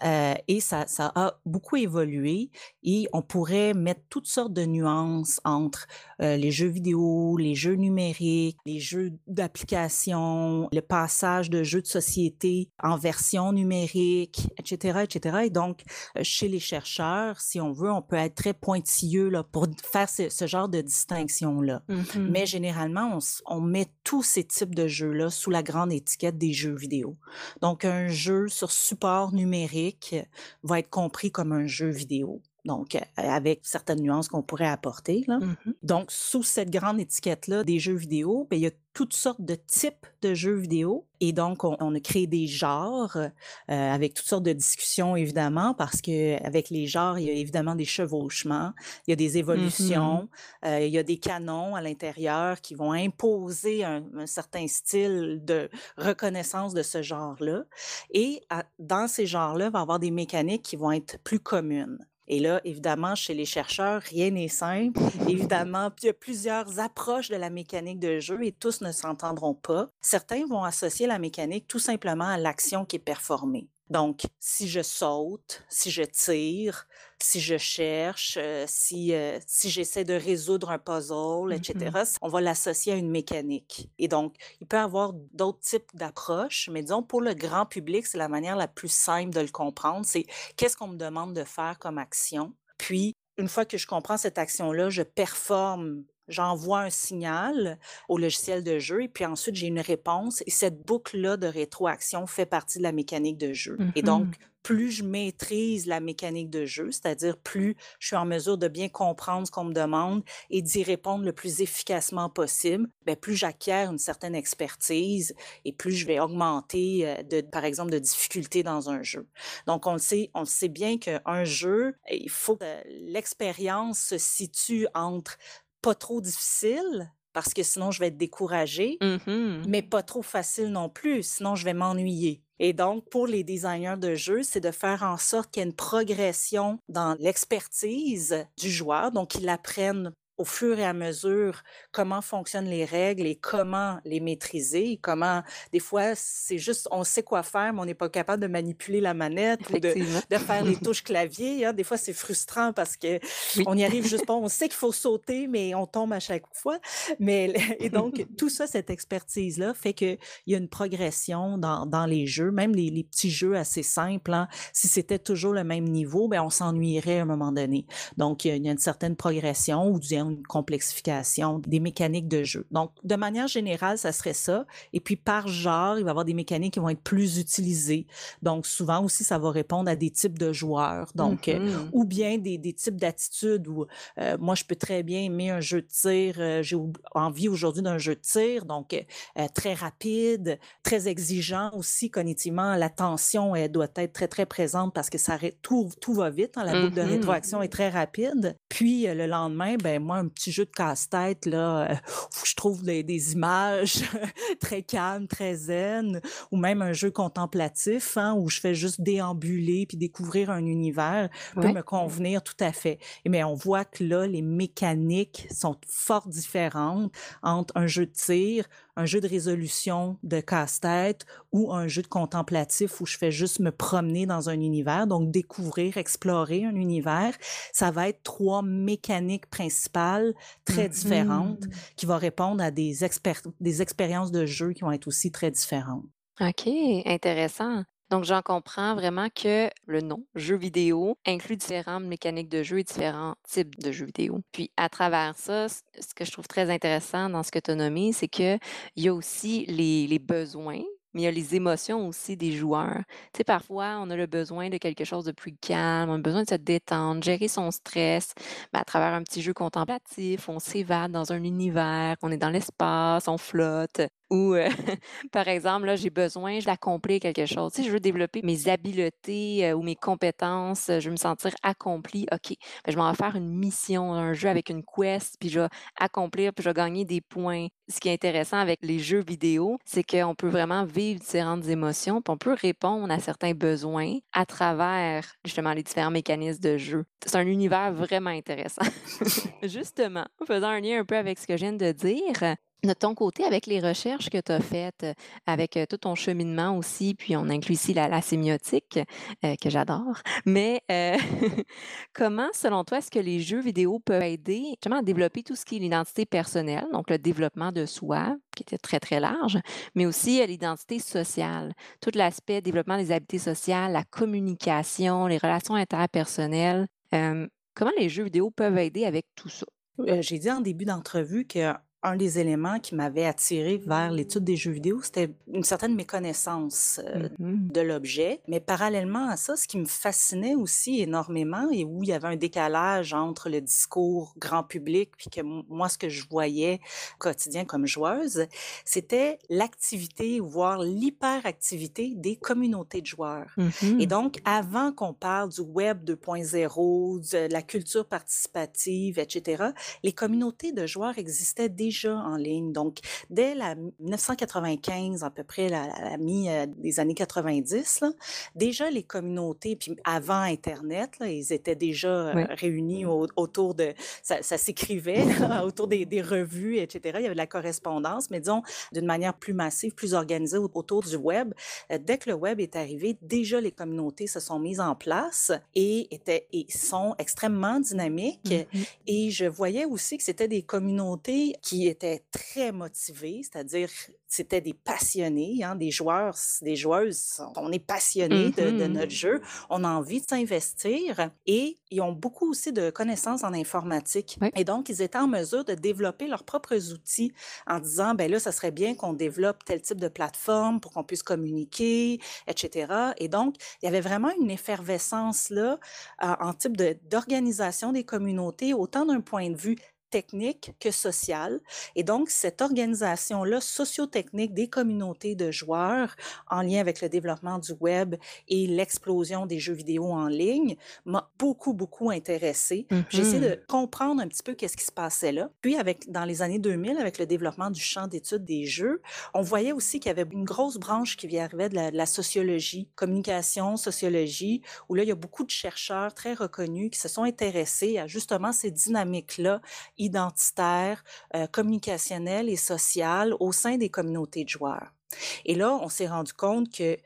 Euh, et ça, ça a beaucoup évolué et on pourrait mettre toutes sortes de nuances entre les jeux vidéo, les jeux numériques, les jeux d'application, le passage de jeux de société en version numérique, etc., etc. Et donc, chez les chercheurs, si on veut, on peut être très pointilleux là, pour faire ce, ce genre de distinction-là. Mhm. Mais généralement, on met tous ces types de jeux-là sous la grande étiquette des jeux vidéo. Donc, un jeu sur support numérique va être compris comme un jeu vidéo. Donc avec certaines nuances qu'on pourrait apporter. Là. Mmh Donc, sous cette grande étiquette-là des jeux vidéo, bien, il y a toutes sortes de types de jeux vidéo. Et donc, on, on a créé des genres euh, avec toutes sortes de discussions, évidemment, parce que avec les genres, il y a évidemment des chevauchements, il y a des Mmh évolutions, euh, il y a des canons à l'intérieur qui vont imposer un, un certain style de reconnaissance de ce genre-là. Et à- dans ces genres-là, il va y avoir des mécaniques qui vont être plus communes. Et là, évidemment, chez les chercheurs, rien n'est simple. Évidemment, il y a plusieurs approches de la mécanique de jeu et tous ne s'entendront pas. Certains vont associer la mécanique tout simplement à l'action qui est performée. Donc, si je saute, si je tire, si je cherche, euh, si, euh, si j'essaie de résoudre un puzzle, Mmh etc., on va l'associer à une mécanique. Et donc, il peut y avoir d'autres types d'approches, mais disons, pour le grand public, c'est la manière la plus simple de le comprendre. C'est qu'est-ce qu'on me demande de faire comme action? Puis, une fois que je comprends cette action-là, je performe, j'envoie un signal au logiciel de jeu et puis ensuite j'ai une réponse et cette boucle-là de rétroaction fait partie de la mécanique de jeu. Et donc, Mmh plus je maîtrise la mécanique de jeu, c'est-à-dire plus je suis en mesure de bien comprendre ce qu'on me demande et d'y répondre le plus efficacement possible, ben plus j'acquiers une certaine expertise et plus je vais augmenter, euh, de, par exemple, de difficulté dans un jeu. Donc, on le sait, on le sait bien qu'un jeu, il faut que l'expérience se situe entre pas trop difficile, parce que sinon je vais être découragée, Mmh mais pas trop facile non plus, sinon je vais m'ennuyer. Et donc, pour les designers de jeux, c'est de faire en sorte qu'il y ait une progression dans l'expertise du joueur, donc qu'ils apprennent au fur et à mesure comment fonctionnent les règles et comment les maîtriser, comment des fois c'est juste on sait quoi faire mais on n'est pas capable de manipuler la manette ou de, de faire les touches clavier. hein. Des fois c'est frustrant parce que Oui. on y arrive juste pas. On sait qu'il faut sauter mais on tombe à chaque fois. Mais et donc tout ça, cette expertise là fait que il y a une progression dans, dans les jeux, même les, les petits jeux assez simples. hein. Si c'était toujours le même niveau, ben on s'ennuierait à un moment donné. Donc, il y a il y a une certaine progression ou disons une complexification des mécaniques de jeu. Donc, de manière générale, ça serait ça. Et puis, par genre, il va y avoir des mécaniques qui vont être plus utilisées. Donc, souvent aussi, ça va répondre à des types de joueurs. Donc, euh, Mmh ou bien des, des types d'attitudes où euh, moi, je peux très bien aimer un jeu de tir. euh, J'ai envie aujourd'hui d'un jeu de tir, donc très rapide, très exigeant aussi cognitivement. L'attention, elle doit être très, très présente parce que ça, tout, tout va vite. hein, la boucle de Mmh rétroaction est très rapide. Puis, le lendemain, ben moi, un petit jeu de casse-tête, là, euh, que je trouve des, des images très calmes, très zen, ou même un jeu contemplatif, hein, où je fais juste déambuler puis découvrir un univers peut me convenir tout à fait. Et mais on voit que là, les mécaniques sont fort différentes entre un jeu de tir, un jeu de résolution de casse-tête ou un jeu de contemplatif où je fais juste me promener dans un univers, donc découvrir, explorer un univers. Ça va être trois mécaniques principales très différentes Mmh qui vont répondre à des, des expériences de jeu qui vont être aussi très différentes. OK, intéressant. Donc, j'en comprends vraiment que le nom jeu vidéo inclut différentes mécaniques de jeu et différents types de jeux vidéo. Puis, à travers ça, ce que je trouve très intéressant dans ce que tu as nommé, c'est qu'il y a aussi les, les besoins, mais il y a les émotions aussi des joueurs. Tu sais, parfois, on a le besoin de quelque chose de plus calme, on a besoin de se détendre, gérer son stress. Ben, à travers un petit jeu contemplatif, on s'évade dans un univers, on est dans l'espace, on flotte. Ou, euh, par exemple, là, j'ai besoin d'accomplir quelque chose. Tu sais, je veux développer mes habiletés euh, ou mes compétences, euh, je veux me sentir accompli. OK, ben, je m'en vais faire une mission, un jeu avec une quest, puis je vais accomplir, puis je vais gagner des points. Ce qui est intéressant avec les jeux vidéo, c'est qu'on peut vraiment vivre différentes émotions, puis on peut répondre à certains besoins à travers justement les différents mécanismes de jeu. C'est un univers vraiment intéressant. Justement, faisant un lien un peu avec ce que je viens de dire, de ton côté, avec les recherches que tu as faites, euh, avec euh, tout ton cheminement aussi, puis on inclut ici la, sémiotique, euh, que j'adore, mais comment, selon toi, est-ce que les jeux vidéo peuvent aider justement à développer tout ce qui est l'identité personnelle, donc le développement de soi, qui était très, très large, mais aussi l'identité sociale, tout l'aspect développement des habiletés sociales, la communication, les relations interpersonnelles. Comment les jeux vidéo peuvent aider avec tout ça? J'ai dit en début d'entrevue que un des éléments qui m'avait attiré vers l'étude des jeux vidéo, c'était une certaine méconnaissance euh, Mmh de l'objet. Mais parallèlement à ça, ce qui me fascinait aussi énormément et où il y avait un décalage entre le discours grand public puis que moi, ce que je voyais au quotidien comme joueuse, c'était l'activité, voire l'hyperactivité des communautés de joueurs. Et Mmh donc, avant qu'on parle du Web 2.0, de la culture participative, etc., les communautés de joueurs existaient déjà en ligne. Donc, dès la 1995, à peu près la, la, la mi euh, des années 90, là, déjà les communautés, puis avant Internet, là, ils étaient déjà euh, réunis au- autour de, ça, ça s'écrivait autour des, des revues, etc. Il y avait de la correspondance, mais disons d'une manière plus massive, plus organisée au- autour du web. Euh, Dès que le web est arrivé, déjà les communautés se sont mises en place et étaient et sont extrêmement dynamiques. Mmh Et je voyais aussi que c'était des communautés qui étaient très motivées, c'est-à-dire c'était des passionnés, hein, des joueurs, des joueuses. On est passionnés de, de Mmh notre jeu, on a envie de s'investir et ils ont beaucoup aussi de connaissances en informatique. Oui. Et donc, ils étaient en mesure de développer leurs propres outils en disant, ben là, ça serait bien qu'on développe tel type de plateforme pour qu'on puisse communiquer, etc. Et donc, il y avait vraiment une effervescence là euh, en type de- d'organisation des communautés, autant d'un point de vue technique que social. Et donc, cette organisation-là, socio-technique des communautés de joueurs en lien avec le développement du web et l'explosion des jeux vidéo en ligne m'a beaucoup, beaucoup intéressée. J'ai essayé de comprendre un petit peu qu'est-ce qui se passait là. Puis, avec, dans les années 2000, avec le développement du champ d'études des jeux, on voyait aussi qu'il y avait une grosse branche qui arrivait de la, de la sociologie, communication, sociologie, où là, il y a beaucoup de chercheurs très reconnus qui se sont intéressés à justement ces dynamiques-là identitaires, euh, communicationnelles et sociales au sein des communautés de joueurs. Et là, on s'est rendu compte que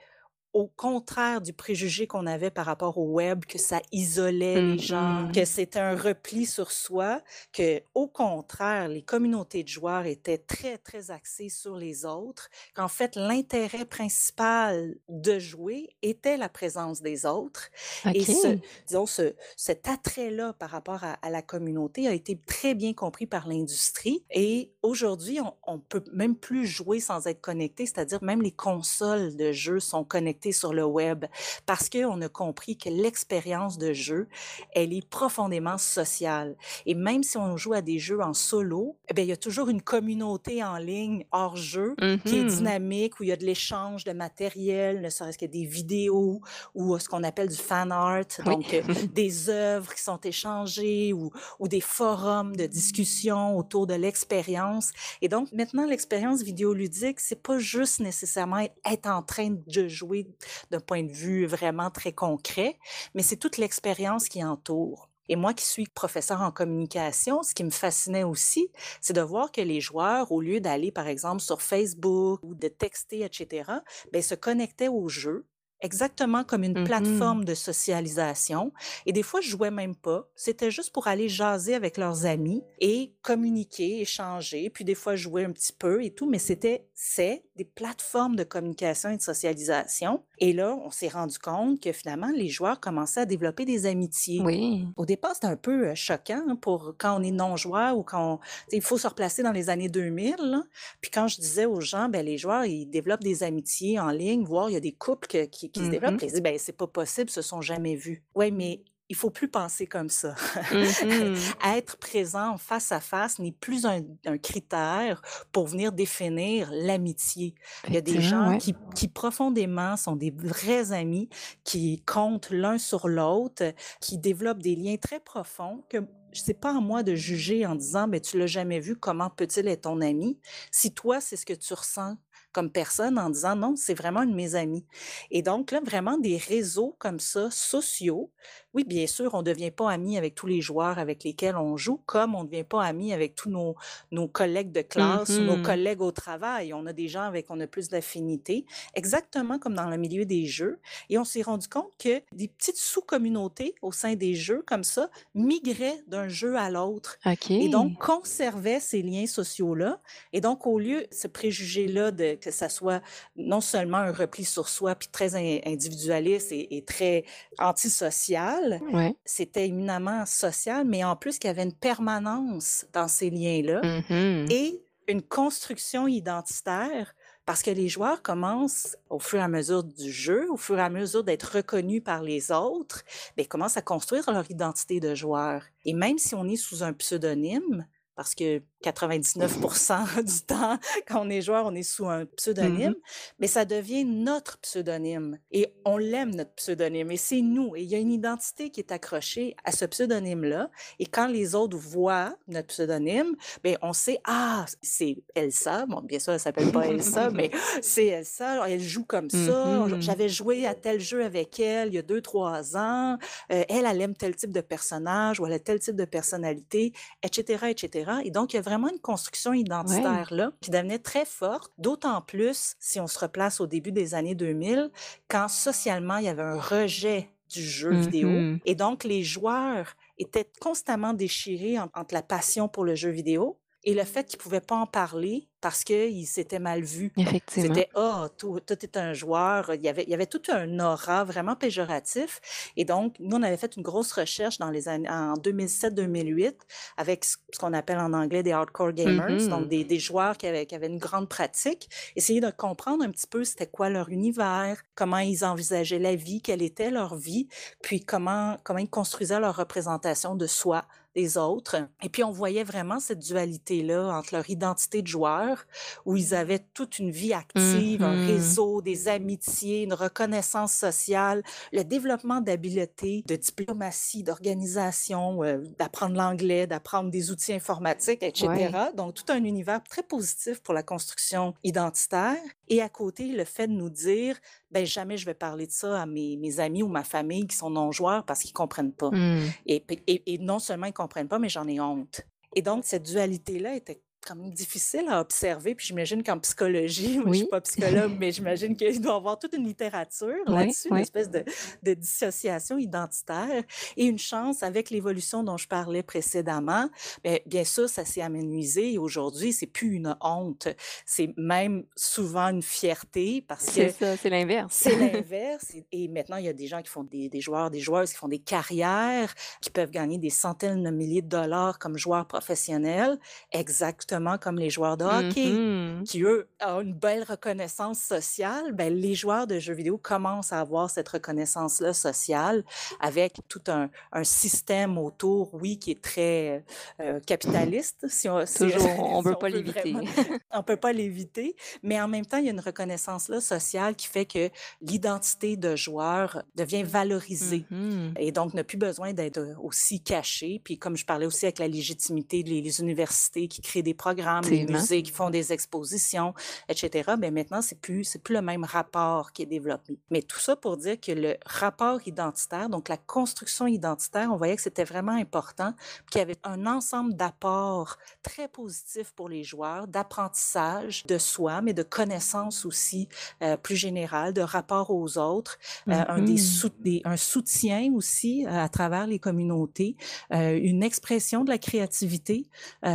au contraire du préjugé qu'on avait par rapport au web, que ça isolait les gens, que c'était un repli sur soi, que au contraire, les communautés de joueurs étaient très, très axées sur les autres, qu'en fait, l'intérêt principal de jouer était la présence des autres. Et ce, disons, ce, cet attrait-là par rapport à, à la communauté a été très bien compris par l'industrie. Et aujourd'hui, on, on peut même plus jouer sans être connecté, c'est-à-dire même les consoles de jeux sont connectées sur le web parce qu'on a compris que l'expérience de jeu, elle est profondément sociale. Et même si on joue à des jeux en solo, eh bien, il y a toujours une communauté en ligne hors jeu qui est Mmh dynamique, où il y a de l'échange de matériel, ne serait-ce que des vidéos ou euh, ce qu'on appelle du fan art, Oui. donc euh, des œuvres qui sont échangées ou, ou des forums de discussion autour de l'expérience. Et donc maintenant, l'expérience vidéoludique, c'est pas juste nécessairement être en train de jouer d'un point de vue vraiment très concret, mais c'est toute l'expérience qui entoure. Et moi qui suis professeur en communication, ce qui me fascinait aussi, c'est de voir que les joueurs, au lieu d'aller par exemple sur Facebook ou de texter, etc., ben, se connectaient au jeu exactement comme une Mmh plateforme de socialisation. Et des fois, je jouais même pas. C'était juste pour aller jaser avec leurs amis et communiquer, échanger, puis des fois jouer un petit peu et tout. Mais c'était, c'est des plateformes de communication et de socialisation. Et là, on s'est rendu compte que finalement, les joueurs commençaient à développer des amitiés. Oui. Au départ, c'était un peu euh, choquant hein, pour quand on est non-joueur ou quand on- il faut se replacer dans les années 2000. là. Puis quand je disais aux gens, ben, les joueurs, ils développent des amitiés en ligne, voire il y a des couples que- qui, qui se développent. Mmh Puis ils disent, ben, c'est pas possible, ils se sont jamais vus. Oui, mais il faut plus penser comme ça. Mmh Être présent face à face n'est plus un, un critère pour venir définir l'amitié. Il y a des gens ouais. qui, qui profondément sont des vrais amis, qui comptent l'un sur l'autre, qui développent des liens très profonds que c'est pas à moi de juger en disant ben tu l'as jamais vu comment peut-il être ton ami? Si toi c'est ce que tu ressens comme personne en disant non c'est vraiment une de mes amies et donc là vraiment des réseaux comme ça sociaux oui bien sûr on devient pas amis avec tous les joueurs avec lesquels on joue comme on devient pas amis avec tous nos nos collègues de classe ou nos Mhm. collègues au travail on a des gens avec qui on a plus d'affinité exactement comme dans le milieu des jeux et on s'est rendu compte que des petites sous-communautés au sein des jeux comme ça migraient d'un jeu à l'autre OK. et donc conservaient ces liens sociaux-là. Et donc, au lieu ce préjugé-là de que ça soit non seulement un repli sur soi, puis très in- individualiste et, et très antisocial, Ouais. c'était éminemment social, mais en plus qu'il y avait une permanence dans ces liens-là Mhm. et une construction identitaire parce que les joueurs commencent, au fur et à mesure du jeu, au fur et à mesure d'être reconnus par les autres, bien, commencent à construire leur identité de joueur. Et même si on est sous un pseudonyme, parce que 99% du temps, quand on est joueur, on est sous un pseudonyme, mm-hmm. mais ça devient notre pseudonyme. Et on l'aime, notre pseudonyme, et c'est nous. Et il y a une identité qui est accrochée à ce pseudonyme-là. Et quand les autres voient notre pseudonyme, bien, on sait, ah, c'est Elsa. Bon, bien sûr, elle s'appelle pas Elsa, mais c'est Elsa. Elle joue comme ça. Mm-hmm. J'avais joué à tel jeu avec elle il y a deux, trois ans. Euh, elle, elle aime tel type de personnage ou elle a tel type de personnalité, etc., etc. Et donc, il y a vraiment une construction identitaire-là qui devenait très forte, d'autant plus si on se replace au début des années 2000, quand socialement, il y avait un rejet du jeu vidéo. Mm-hmm. Et donc, les joueurs étaient constamment déchirés entre la passion pour le jeu vidéo et le fait qu'ils ne pouvaient pas en parler parce qu'il s'était mal vu. Effectivement. C'était ah, oh, tout, tout, est un joueur. Il y avait, il y avait tout un aura vraiment péjoratif. Et donc, nous, on avait fait une grosse recherche dans les années, en 2007-2008 avec ce qu'on appelle en anglais des hardcore gamers, Mm-hmm. donc des, des joueurs qui avaient, qui avaient une grande pratique. Essayer de comprendre un petit peu c'était quoi leur univers, comment ils envisageaient la vie, quelle était leur vie, puis comment, comment ils construisaient leur représentation de soi des autres. Et puis, on voyait vraiment cette dualité-là entre leur identité de joueur, où ils avaient toute une vie active, un Mhm. réseau, des amitiés, une reconnaissance sociale, le développement d'habiletés, de diplomatie, d'organisation, euh, d'apprendre l'anglais, d'apprendre des outils informatiques, etc. Ouais. Donc, tout un univers très positif pour la construction identitaire. Et à côté, le fait de nous dire, ben jamais je vais parler de ça à mes, mes amis ou ma famille qui sont non-joueurs parce qu'ils comprennent pas. Mm. Et, et, et non seulement ils comprennent pas, mais j'en ai honte. Et donc, cette dualité-là était quand même difficile à observer. Puis j'imagine qu'en psychologie, moi, je Oui. suis pas psychologue, mais j'imagine qu'il doit y avoir toute une littérature Oui, là-dessus, une oui. espèce de, de dissociation identitaire. Et une chance, avec l'évolution dont je parlais précédemment, bien, bien sûr, ça s'est amenuisé. Et aujourd'hui, c'est plus une honte. C'est même souvent une fierté parce que C'est ça, c'est l'inverse. c'est l'inverse. Et, et maintenant, il y a des gens qui font des, des joueurs, des joueuses qui font des carrières, qui peuvent gagner des centaines de milliers de dollars comme joueurs professionnels, exactement comme les joueurs de hockey, Mhm. qui eux ont une belle reconnaissance sociale. Ben, les joueurs de jeux vidéo commencent à avoir cette reconnaissance-là sociale avec tout un, un système autour, oui, qui est très euh, capitaliste, si on, si- Toujours, on si peut pas l'éviter. on peut pas l'éviter, mais en même temps, il y a une reconnaissance là sociale qui fait que l'identité de joueur devient valorisée. Mhm. Et donc, n'a plus besoin d'être aussi caché. Puis, comme je parlais aussi avec la légitimité des universités qui créent des programmes, les musées qui font des expositions, etc., ben maintenant, c'est plus, c'est plus le même rapport qui est développé. Mais tout ça pour dire que le rapport identitaire, donc la construction identitaire, on voyait que c'était vraiment important, qu'il y avait un ensemble d'apports très positifs pour les joueurs, d'apprentissage de soi, mais de connaissances aussi euh, plus générales, de rapport aux autres, euh, un, des Mhm. sou- des- un soutien aussi euh, à travers les communautés, une expression de la créativité,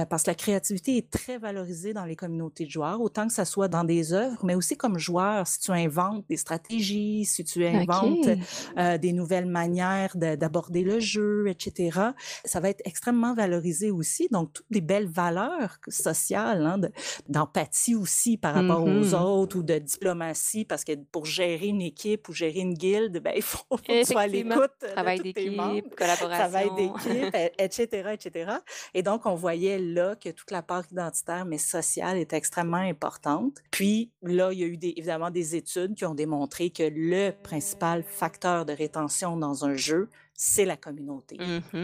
parce que la créativité est très valorisée dans les communautés de joueurs, autant que ça soit dans des œuvres, mais aussi comme joueur, si tu inventes des stratégies, si tu inventes euh, des nouvelles manières de- d'aborder le jeu, etc. Ça va être extrêmement valorisé aussi. Donc, toutes des belles valeurs sociales, hein, de- d'empathie aussi par rapport aux Mhm. autres ou de diplomatie, parce que pour gérer une équipe ou gérer une guilde, ben, il faut, faut que tu sois à l'écoute Travail d'équipe, travail collaboration. d'équipe, et- etc., etc. Et donc, on voyait là que toute la part identitaire, mais sociale, est extrêmement importante. Puis là, il y a eu des- évidemment des études qui ont démontré que le principal facteur de rétention dans un jeu, c'est la communauté. Et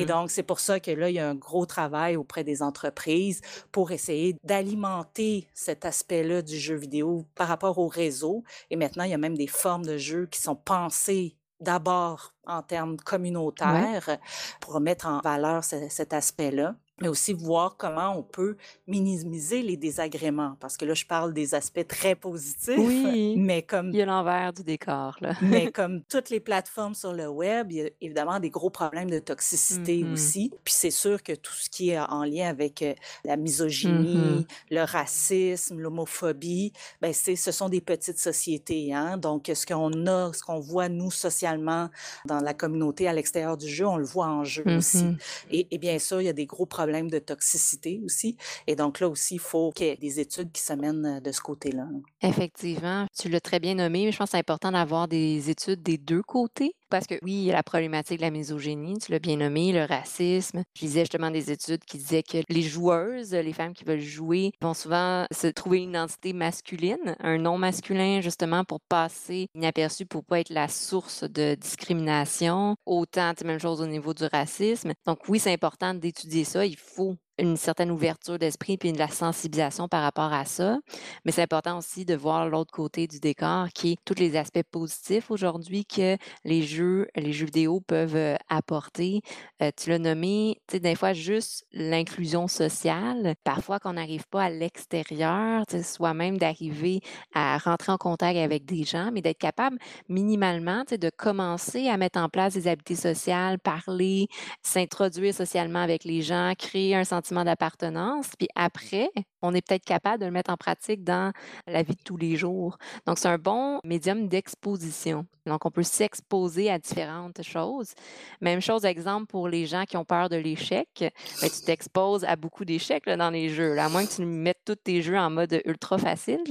Mhm. donc, c'est pour ça que là, il y a un gros travail auprès des entreprises pour essayer d'alimenter cet aspect-là du jeu vidéo par rapport au réseau. Et maintenant, il y a même des formes de jeux qui sont pensées d'abord en termes Ouais. communautaires pour mettre en valeur ce- cet aspect-là mais aussi voir comment on peut minimiser les désagréments. Parce que là, je parle des aspects très positifs, Oui. mais comme Il y a l'envers du décor, là. mais comme toutes les plateformes sur le web, il y a évidemment des gros problèmes de toxicité Mhm. aussi. Puis c'est sûr que tout ce qui est en lien avec euh, la misogynie, le racisme, l'homophobie, ben c'est ce sont des petites sociétés. Hein? Donc ce qu'on a, ce qu'on voit nous socialement dans la communauté à l'extérieur du jeu, on le voit en jeu aussi. Mhm. Et, et bien sûr, il y a des gros problèmes de toxicité aussi. Et donc là aussi, il faut qu'il y ait des études qui se mènent de ce côté-là. Effectivement, tu l'as très bien nommé, mais je pense que c'est important d'avoir des études des deux côtés. Parce que oui, il y a la problématique de la misogynie, tu l'as bien nommé, le racisme. Je lisais justement des études qui disaient que les joueuses, les femmes qui veulent jouer, vont souvent se trouver une identité masculine, un nom masculin, justement, pour passer inaperçu, pour pas être la source de discrimination. Autant, même chose au niveau du racisme. Donc oui, c'est important d'étudier ça. Il faut une certaine ouverture d'esprit puis de la sensibilisation par rapport à ça. Mais c'est important aussi de voir l'autre côté du décor qui est tous les aspects positifs aujourd'hui que les jeux, les jeux vidéo peuvent euh, apporter. Euh, tu l'as nommé, tu sais, des fois juste l'inclusion sociale. Parfois qu'on n'arrive pas à l'extérieur, soit même d'arriver à rentrer en contact avec des gens, mais d'être capable minimalement de commencer à mettre en place des habiletés sociales, parler, s'introduire socialement avec les gens, créer un sentiment d'appartenance. Puis après, on est peut-être capable de le mettre en pratique dans la vie de tous les jours. Donc, c'est un bon médium d'exposition. Donc, on peut s'exposer à différentes choses. Même chose, exemple, pour les gens qui ont peur de l'échec. Ben, tu t'exposes à beaucoup d'échecs dans les jeux. à moins que tu mettes tous tes jeux en mode ultra facile.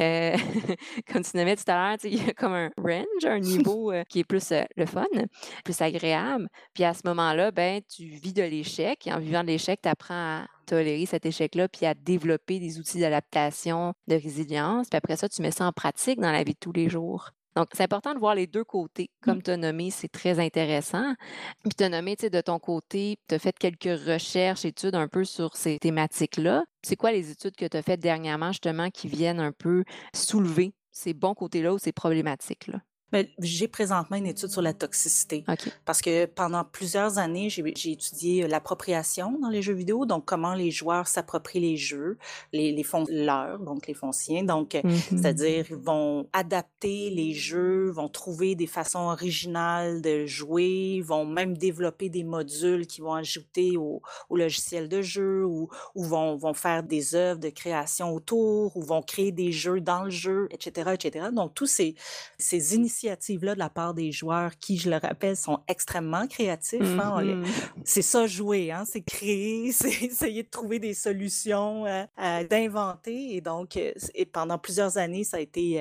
Euh, comme tu nommais tout à l'heure, il y a comme un range, un niveau euh, qui est plus euh, le fun, plus agréable. Puis à ce moment-là, ben, tu vis de l'échec. Et en vivant de l'échec, tu apprends à tolérer cet échec-là, puis à développer des outils d'adaptation, de résilience. Puis après ça, tu mets ça en pratique dans la vie de tous les jours. Donc, c'est important de voir les deux côtés. Mmh. Comme tu as nommé, c'est très intéressant. Puis tu as nommé, tu sais, de ton côté, tu as fait quelques recherches, études un peu sur ces thématiques-là. C'est quoi les études que tu as faites dernièrement, justement, qui viennent un peu soulever ces bons côtés-là ou ces problématiques-là? J'ai présentement une étude sur la toxicité. Parce que pendant plusieurs années, j'ai étudié euh, l'appropriation dans les jeux vidéo, donc comment les joueurs s'approprient les jeux, les, les leurs, donc les fonciens. Donc, euh, mm-hmm. c'est-à-dire, ils vont adapter les jeux, vont trouver des façons originales de jouer, vont même développer des modules qui vont ajouter au, au logiciel de jeu ou, ou vont, vont faire des œuvres de création autour ou vont créer des jeux dans le jeu, etc., etc. Donc, tous ces, ces initiatives là de la part des joueurs qui, je le rappelle, sont extrêmement créatifs. Hein, mm-hmm. C'est ça jouer, hein, c'est créer, c'est essayer de trouver des solutions, euh, euh, d'inventer. Et donc, euh, et pendant plusieurs années, ça a été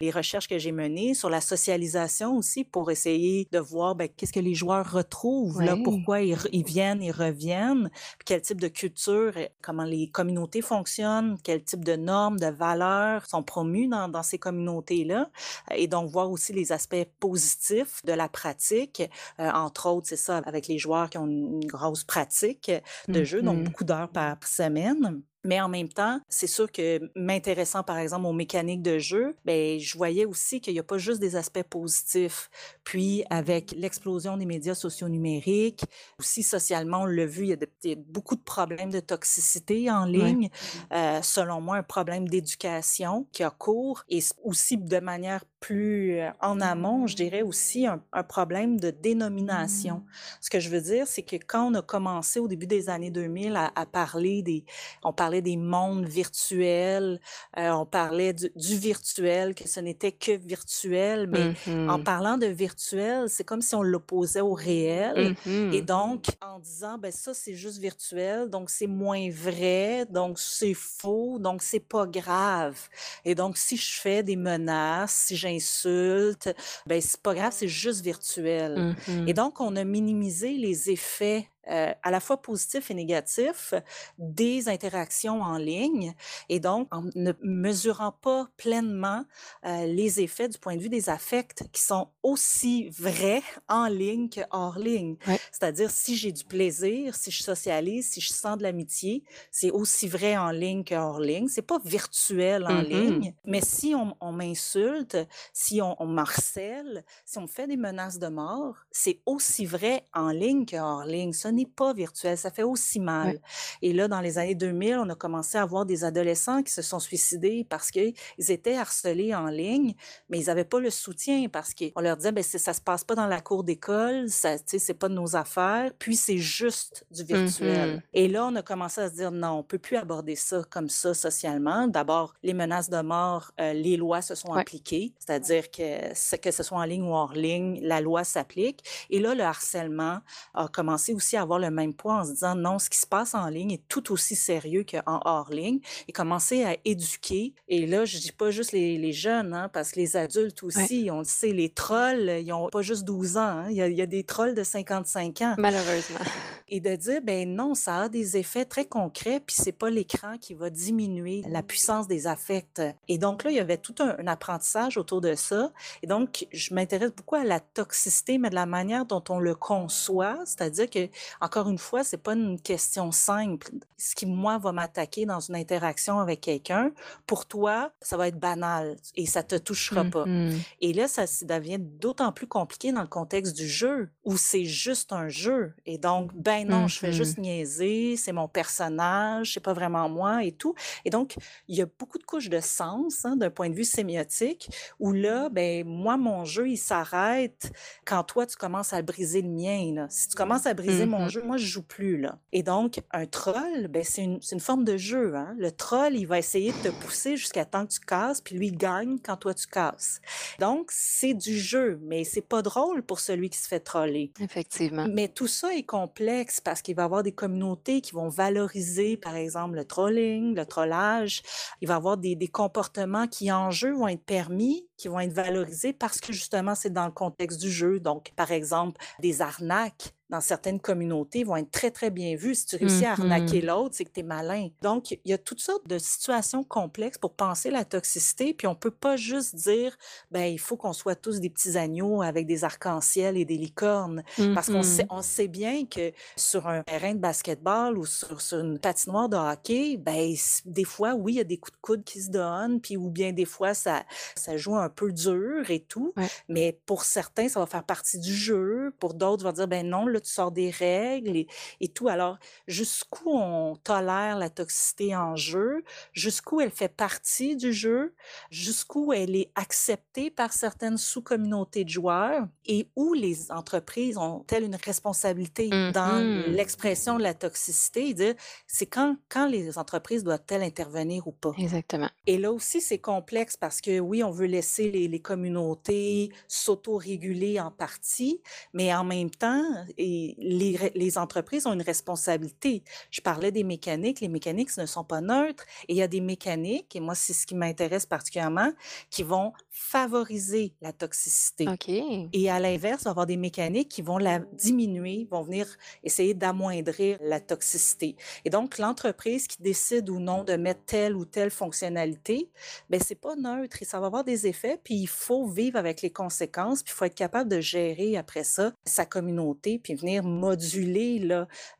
les recherches que j'ai menées sur la socialisation aussi pour essayer de voir ben, qu'est-ce que les joueurs retrouvent, là, pourquoi ils, ils, viennent, ils reviennent, quel type de culture, comment les communautés fonctionnent, quel type de normes, de valeurs sont promues dans, dans ces communautés-là. Et donc, voir aussi les aspects positifs de la pratique. Euh, entre autres, c'est ça, avec les joueurs qui ont une grosse pratique de jeu, donc mmh beaucoup d'heures par semaine. Mais en même temps, c'est sûr que m'intéressant, par exemple, aux mécaniques de jeu, ben, je voyais aussi qu'il n'y a pas juste des aspects positifs. Puis, avec l'explosion des médias sociaux numériques, aussi socialement, on l'a vu, il y, a beaucoup de problèmes de toxicité en ligne. Euh, selon moi, un problème d'éducation qui a cours et aussi de manière plus euh, en amont, je dirais aussi un, problème de dénomination. Ce que je veux dire, c'est que quand on a commencé au début des années 2000 à, à parler des, on parlait des mondes virtuels, euh, on parlait du, virtuel, que ce n'était que virtuel, mais en mmh parlant de virtuel, c'est comme si on l'opposait au réel. Mmh Et donc, en disant, ben ça, c'est juste virtuel, donc c'est moins vrai, donc c'est faux, donc c'est pas grave. Et donc, si je fais des menaces, si j'insulte, ben c'est pas grave, c'est juste virtuel. Et mmh donc, on a minimisé les effets euh, à la fois positif et négatif des interactions en ligne et donc en ne mesurant pas pleinement euh, les effets du point de vue des affects qui sont aussi vrais en ligne que hors ligne. C'est-à-dire si j'ai du plaisir, si je socialise, si je sens de l'amitié, c'est aussi vrai en ligne que hors ligne. C'est pas virtuel en mm-hmm. ligne, mais si on, on m'insulte, si on, on m'harcèle, si on me fait des menaces de mort, c'est aussi vrai en ligne que hors ligne n'est pas virtuel, ça fait aussi mal. Et là, dans les années 2000, on a commencé à voir des adolescents qui se sont suicidés parce qu'ils étaient harcelés en ligne, mais ils n'avaient pas le soutien parce qu'on leur disait, ben, ça se passe pas dans la cour d'école, ça, c'est pas de nos affaires, puis c'est juste du virtuel. Mm-hmm. Et là, on a commencé à se dire, non, on peut plus aborder ça comme ça socialement. D'abord, les menaces de mort, euh, les lois se sont appliquées, c'est-à-dire que, que ce soit en ligne ou hors ligne, la loi s'applique. Et là, le harcèlement a commencé aussi à avoir le même poids en se disant non, ce qui se passe en ligne est tout aussi sérieux qu'en hors ligne et commencer à éduquer. Et là, je dis pas juste les, les jeunes, hein, parce que les adultes aussi, on le sait, les trolls, ils ont pas juste 12 ans, hein, il, y a, il y a des trolls de 55 ans. Malheureusement. Et de dire, ben non, ça a des effets très concrets, puis c'est pas l'écran qui va diminuer la puissance des affects. Et donc là, il y avait tout un, un apprentissage autour de ça. Et donc, je m'intéresse beaucoup à la toxicité, mais de la manière dont on le conçoit, c'est-à-dire que, encore une fois, c'est pas une question simple. Ce qui, moi, va m'attaquer dans une interaction avec quelqu'un, pour toi, ça va être banal et ça te touchera pas. Mhm. Et là, ça devient d'autant plus compliqué dans le contexte du jeu, où c'est juste un jeu. Et donc, ben non, je fais juste niaiser, c'est mon personnage, c'est pas vraiment moi et tout. Et donc, il y a beaucoup de couches de sens hein, d'un point de vue sémiotique, où là, ben moi, mon jeu, il s'arrête quand toi, tu commences à briser le mien. Là. Si tu commences à briser mon Mhm. jeu, moi, je joue plus. Là. Et donc, un troll, ben, c'est une, une forme de jeu. Hein. Le troll, il va essayer de te pousser jusqu'à temps que tu casses, puis lui, il gagne quand toi, tu casses. Donc, c'est du jeu, mais c'est pas drôle pour celui qui se fait troller. Effectivement. Mais tout ça est complexe parce qu'il va y avoir des communautés qui vont valoriser, par exemple, le trolling, le trollage. Il va y avoir des, des comportements qui, en jeu, vont être permis, qui vont être valorisés parce que, justement, c'est dans le contexte du jeu. Donc, par exemple, des arnaques dans certaines communautés vont être très, très bien vues. Si tu réussis à arnaquer Mhm. l'autre, c'est que tu es malin. Donc, il y a toutes sortes de situations complexes pour penser la toxicité, puis on peut pas juste dire, ben, il faut qu'on soit tous des petits agneaux avec des arcs-en-ciel et des licornes. Parce qu'on sait, Mhm. on sait bien que sur un terrain de basketball ou sur, sur une patinoire de hockey, ben, des fois, oui, il y a des coups de coude qui se donnent, puis ou bien des fois, ça, ça joue un peu dur et tout. Ouais. Mais pour certains, ça va faire partie du jeu. Pour d'autres, vont dire, ben non, là, tu sors des règles et, et tout. Alors, jusqu'où on tolère la toxicité en jeu, jusqu'où elle fait partie du jeu, jusqu'où elle est acceptée par certaines sous-communautés de joueurs? Et où les entreprises ont-elles une responsabilité dans Mhm. l'expression de la toxicité dire, c'est quand, quand les entreprises doivent-elles intervenir ou pas? Exactement. Et là aussi, c'est complexe parce que oui, on veut laisser les, les communautés s'auto-réguler en partie, mais en même temps, et les, re- les entreprises ont une responsabilité. Je parlais des mécaniques. Les mécaniques ne sont pas neutres. Et il y a des mécaniques, et moi, c'est ce qui m'intéresse particulièrement, qui vont favoriser la toxicité. OK. Et à l'inverse, il va y avoir des mécaniques qui vont la diminuer, vont venir essayer d'amoindrir la toxicité. Et donc, l'entreprise qui décide ou non de mettre telle ou telle fonctionnalité, ben c'est pas neutre et ça va avoir des effets. Puis il faut vivre avec les conséquences, puis il faut être capable de gérer après ça sa communauté, puis venir moduler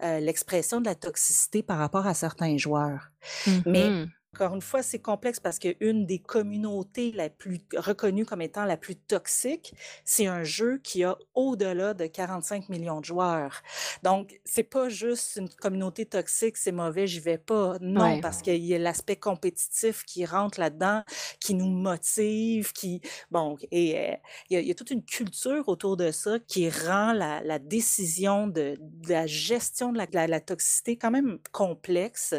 euh, l'expression de la toxicité par rapport à certains joueurs. Mais Mhm. Encore une fois, c'est complexe parce qu'une des communautés la plus reconnue comme étant la plus toxique, c'est un jeu qui a au-delà de 45 millions de joueurs. Donc, c'est pas juste une communauté toxique, c'est mauvais, j'y vais pas. Non, Ouais. parce qu'il y a l'aspect compétitif qui rentre là-dedans, qui nous motive, qui... Bon, et euh, il y, a, il y a toute une culture autour de ça qui rend la, la décision de, de la gestion de la, de la- la toxicité quand même complexe.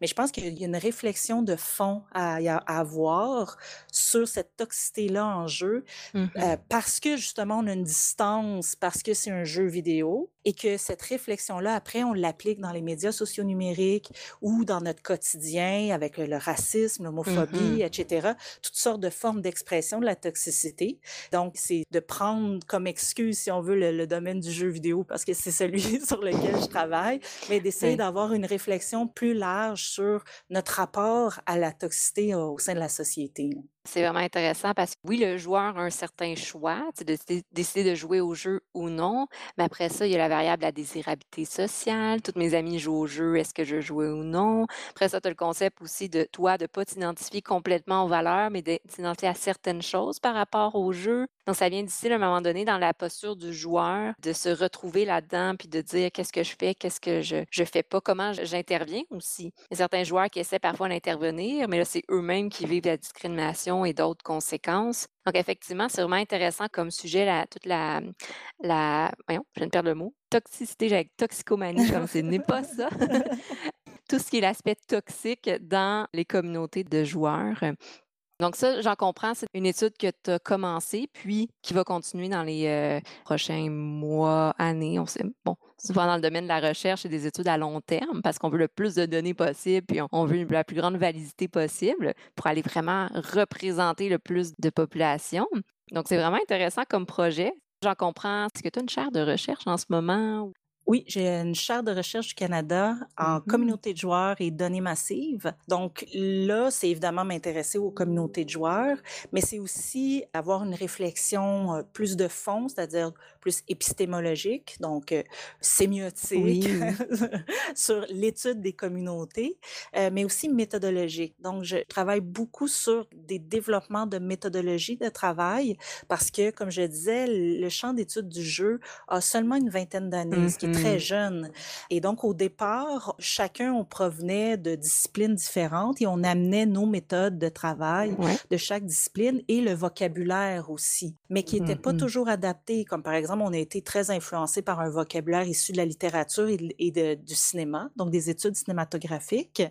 Mais je pense qu'il y a une réflexion de fond à, à avoir sur cette toxicité-là en jeu, euh, parce que justement, on a une distance, parce que c'est un jeu vidéo, et que cette réflexion-là, après, on l'applique dans les médias sociaux numériques ou dans notre quotidien avec le, racisme, l'homophobie, Mhm. etc. Toutes sortes de formes d'expression de la toxicité. Donc, c'est de prendre comme excuse, si on veut, le, le domaine du jeu vidéo, parce que c'est celui sur lequel je travaille, mais d'essayer Oui. d'avoir une réflexion plus large sur notre rapport à la toxicité euh, au sein de la société. C'est vraiment intéressant parce que oui, le joueur a un certain choix, de décider de jouer au jeu ou non, mais après ça, il y a la variable la désirabilité sociale. Toutes mes amis jouent au jeu, est-ce que je jouais ou non? Après ça, tu as le concept aussi de toi de ne pas t'identifier complètement aux valeurs, mais de t'identifier à certaines choses par rapport au jeu. Donc, ça vient d'ici, à un moment donné, dans la posture du joueur, de se retrouver là-dedans, puis de dire qu'est-ce que je fais, qu'est-ce que je je fais pas, comment j'interviens aussi. Il y a certains joueurs qui essaient parfois d'intervenir, mais là, c'est eux-mêmes qui vivent la discrimination et d'autres conséquences. Donc, effectivement, c'est vraiment intéressant comme sujet, la, toute la, la, voyons, je viens de perdre le mot, toxicité, j'ai avec toxicomanie, comme ce n'est pas ça. Tout ce qui est l'aspect toxique dans les communautés de joueurs. Donc ça, j'en comprends, c'est une étude que tu as commencée, puis qui va continuer dans les euh, prochains mois, années. On sait, bon, souvent dans le domaine de la recherche et des études à long terme, parce qu'on veut le plus de données possible, puis on veut la plus grande validité possible pour aller vraiment représenter le plus de population. Donc c'est vraiment intéressant comme projet. J'en comprends. Est-ce que tu as une chaire de recherche en ce moment? Oui, j'ai une chaire de recherche du Canada en Mmh communauté de joueurs et données massives. Donc là, c'est évidemment m'intéresser aux communautés de joueurs, mais c'est aussi avoir une réflexion euh, plus de fond, c'est-à-dire plus épistémologique, donc euh, sémiotique Oui. sur l'étude des communautés, euh, mais aussi méthodologique. Donc, je travaille beaucoup sur des développements de méthodologie de travail parce que, comme je disais, le champ d'étude du jeu a seulement une vingtaine d'années, ce qui est très Mmh jeune. Et donc, au départ, chacun, on provenait de disciplines différentes et on amenait nos méthodes de travail Ouais. de chaque discipline et le vocabulaire aussi, mais qui n'étaient pas Mmh toujours adaptés. Comme par exemple, on a été très influencé par un vocabulaire issu de la littérature et, et de- du cinéma, donc des études cinématographiques.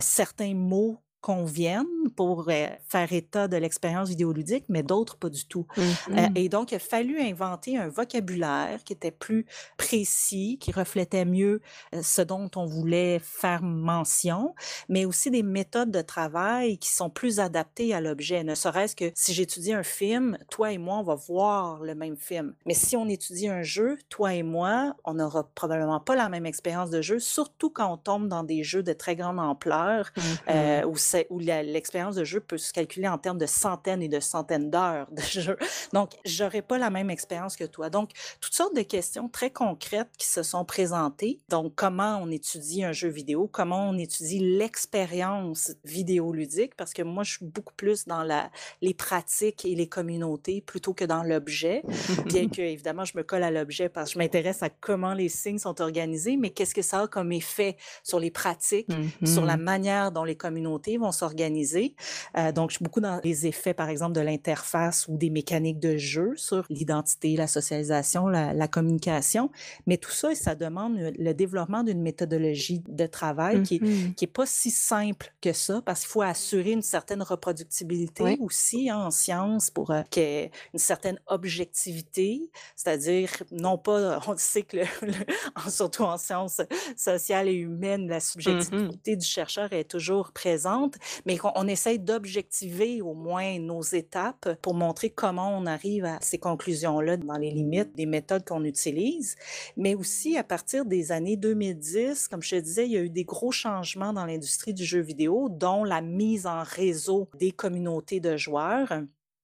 Certains mots conviennent pour euh, faire état de l'expérience vidéoludique, mais d'autres pas du tout. Euh, Mmh et donc, il a fallu inventer un vocabulaire qui était plus précis, qui reflétait mieux euh, ce dont on voulait faire mention, mais aussi des méthodes de travail qui sont plus adaptées à l'objet. Ne serait-ce que si j'étudie un film, toi et moi, on va voir le même film. Mais si on étudie un jeu, toi et moi, on n'aura probablement pas la même expérience de jeu, surtout quand on tombe dans des jeux de très grande ampleur, euh, où, c'est- où l'expérience de jeu peut se calculer en termes de centaines et de centaines d'heures de jeu. Donc, j'aurais pas la même expérience que toi. Donc, toutes sortes de questions très concrètes qui se sont présentées. Donc, comment on étudie un jeu vidéo, comment on étudie l'expérience vidéoludique, parce que moi, je suis beaucoup plus dans la, les pratiques et les communautés plutôt que dans l'objet, bien que, évidemment, je me colle à l'objet parce que je m'intéresse à comment les signes sont organisés, mais qu'est-ce que ça a comme effet sur les pratiques, sur la Mmh manière dont les communautés vont s'organiser. Euh, donc, je suis beaucoup dans les effets, par exemple, de l'interface ou des mécaniques de jeu sur l'identité, la socialisation, la, la communication. Mais tout ça, ça demande le développement d'une méthodologie de travail qui est, Mmh qui est pas si simple que ça parce qu'il faut assurer une certaine reproductibilité aussi hein, en sciences pour euh, qu'il y ait une certaine objectivité, c'est-à-dire non pas, on sait que le- le- surtout en sciences sociales et humaines, la Mmh subjectivité du chercheur est toujours présente, mais on essaye d'objectiver au moins nos étapes pour montrer comment on arrive à ces conclusions-là dans les limites des méthodes qu'on utilise. Mais aussi, à partir des années 2010, comme je te disais, il y a eu des gros changements dans l'industrie du jeu vidéo, dont la mise en réseau des communautés de joueurs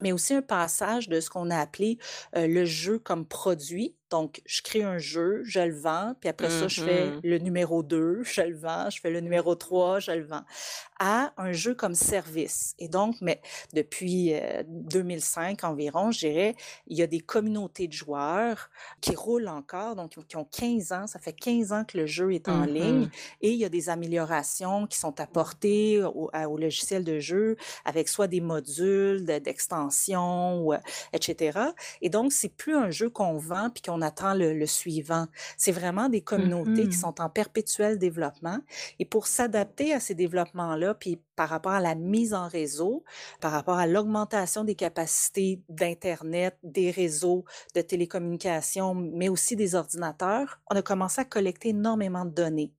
mais aussi un passage de ce qu'on a appelé euh, le jeu comme produit. Donc, je crée un jeu, je le vends, puis après ça, je fais Mmh le numéro 2, je le vends, je fais le numéro 3, je le vends, à un jeu comme service. Et donc, mais depuis euh, 2005 environ, je dirais, il y a des communautés de joueurs qui roulent encore, donc qui ont 15 ans, ça fait 15 ans que le jeu est en ligne, Mmh et il y a des améliorations qui sont apportées au, au logiciel de jeu avec soit des modules de- d'extension, euh, etc. Et donc, c'est plus un jeu qu'on vend puis qu'on attend le, le suivant. C'est vraiment des communautés qui Mmh sont en perpétuel développement. Et pour s'adapter à ces développements-là, puis par rapport à la mise en réseau, par rapport à l'augmentation des capacités d'Internet, des réseaux de télécommunications, mais aussi des ordinateurs, on a commencé à collecter énormément de données.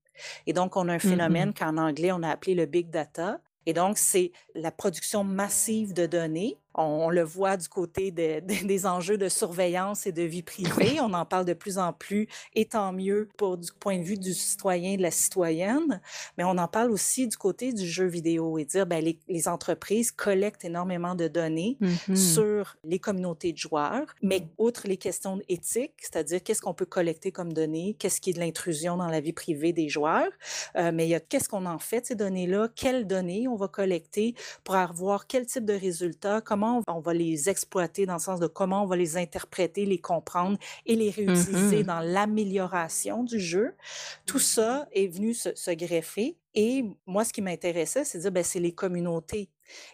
Et donc, on a un Mmh phénomène qu'en anglais, on a appelé le big data. Et donc, c'est la production massive de données. On, le voit du côté de- de- des enjeux de surveillance et de vie privée. On en parle de plus en plus, et tant mieux pour du point de vue du citoyen et de la citoyenne. Mais on en parle aussi du côté du jeu vidéo et dire, ben, les, les entreprises collectent énormément de données Mmh sur les communautés de joueurs, mais outre les questions éthiques, c'est-à-dire qu'est-ce qu'on peut collecter comme données, qu'est-ce qui est de l'intrusion dans la vie privée des joueurs, euh, mais il y a qu'est-ce qu'on en fait ces données-là, quelles données on va collecter pour avoir quel type de résultats, comment on va- on va les exploiter dans le sens de comment on va les interpréter, les comprendre et les réutiliser Mmh dans l'amélioration du jeu. Tout ça est venu se, se greffer. Et moi, ce qui m'intéressait, c'est de dire, ben, c'est les communautés.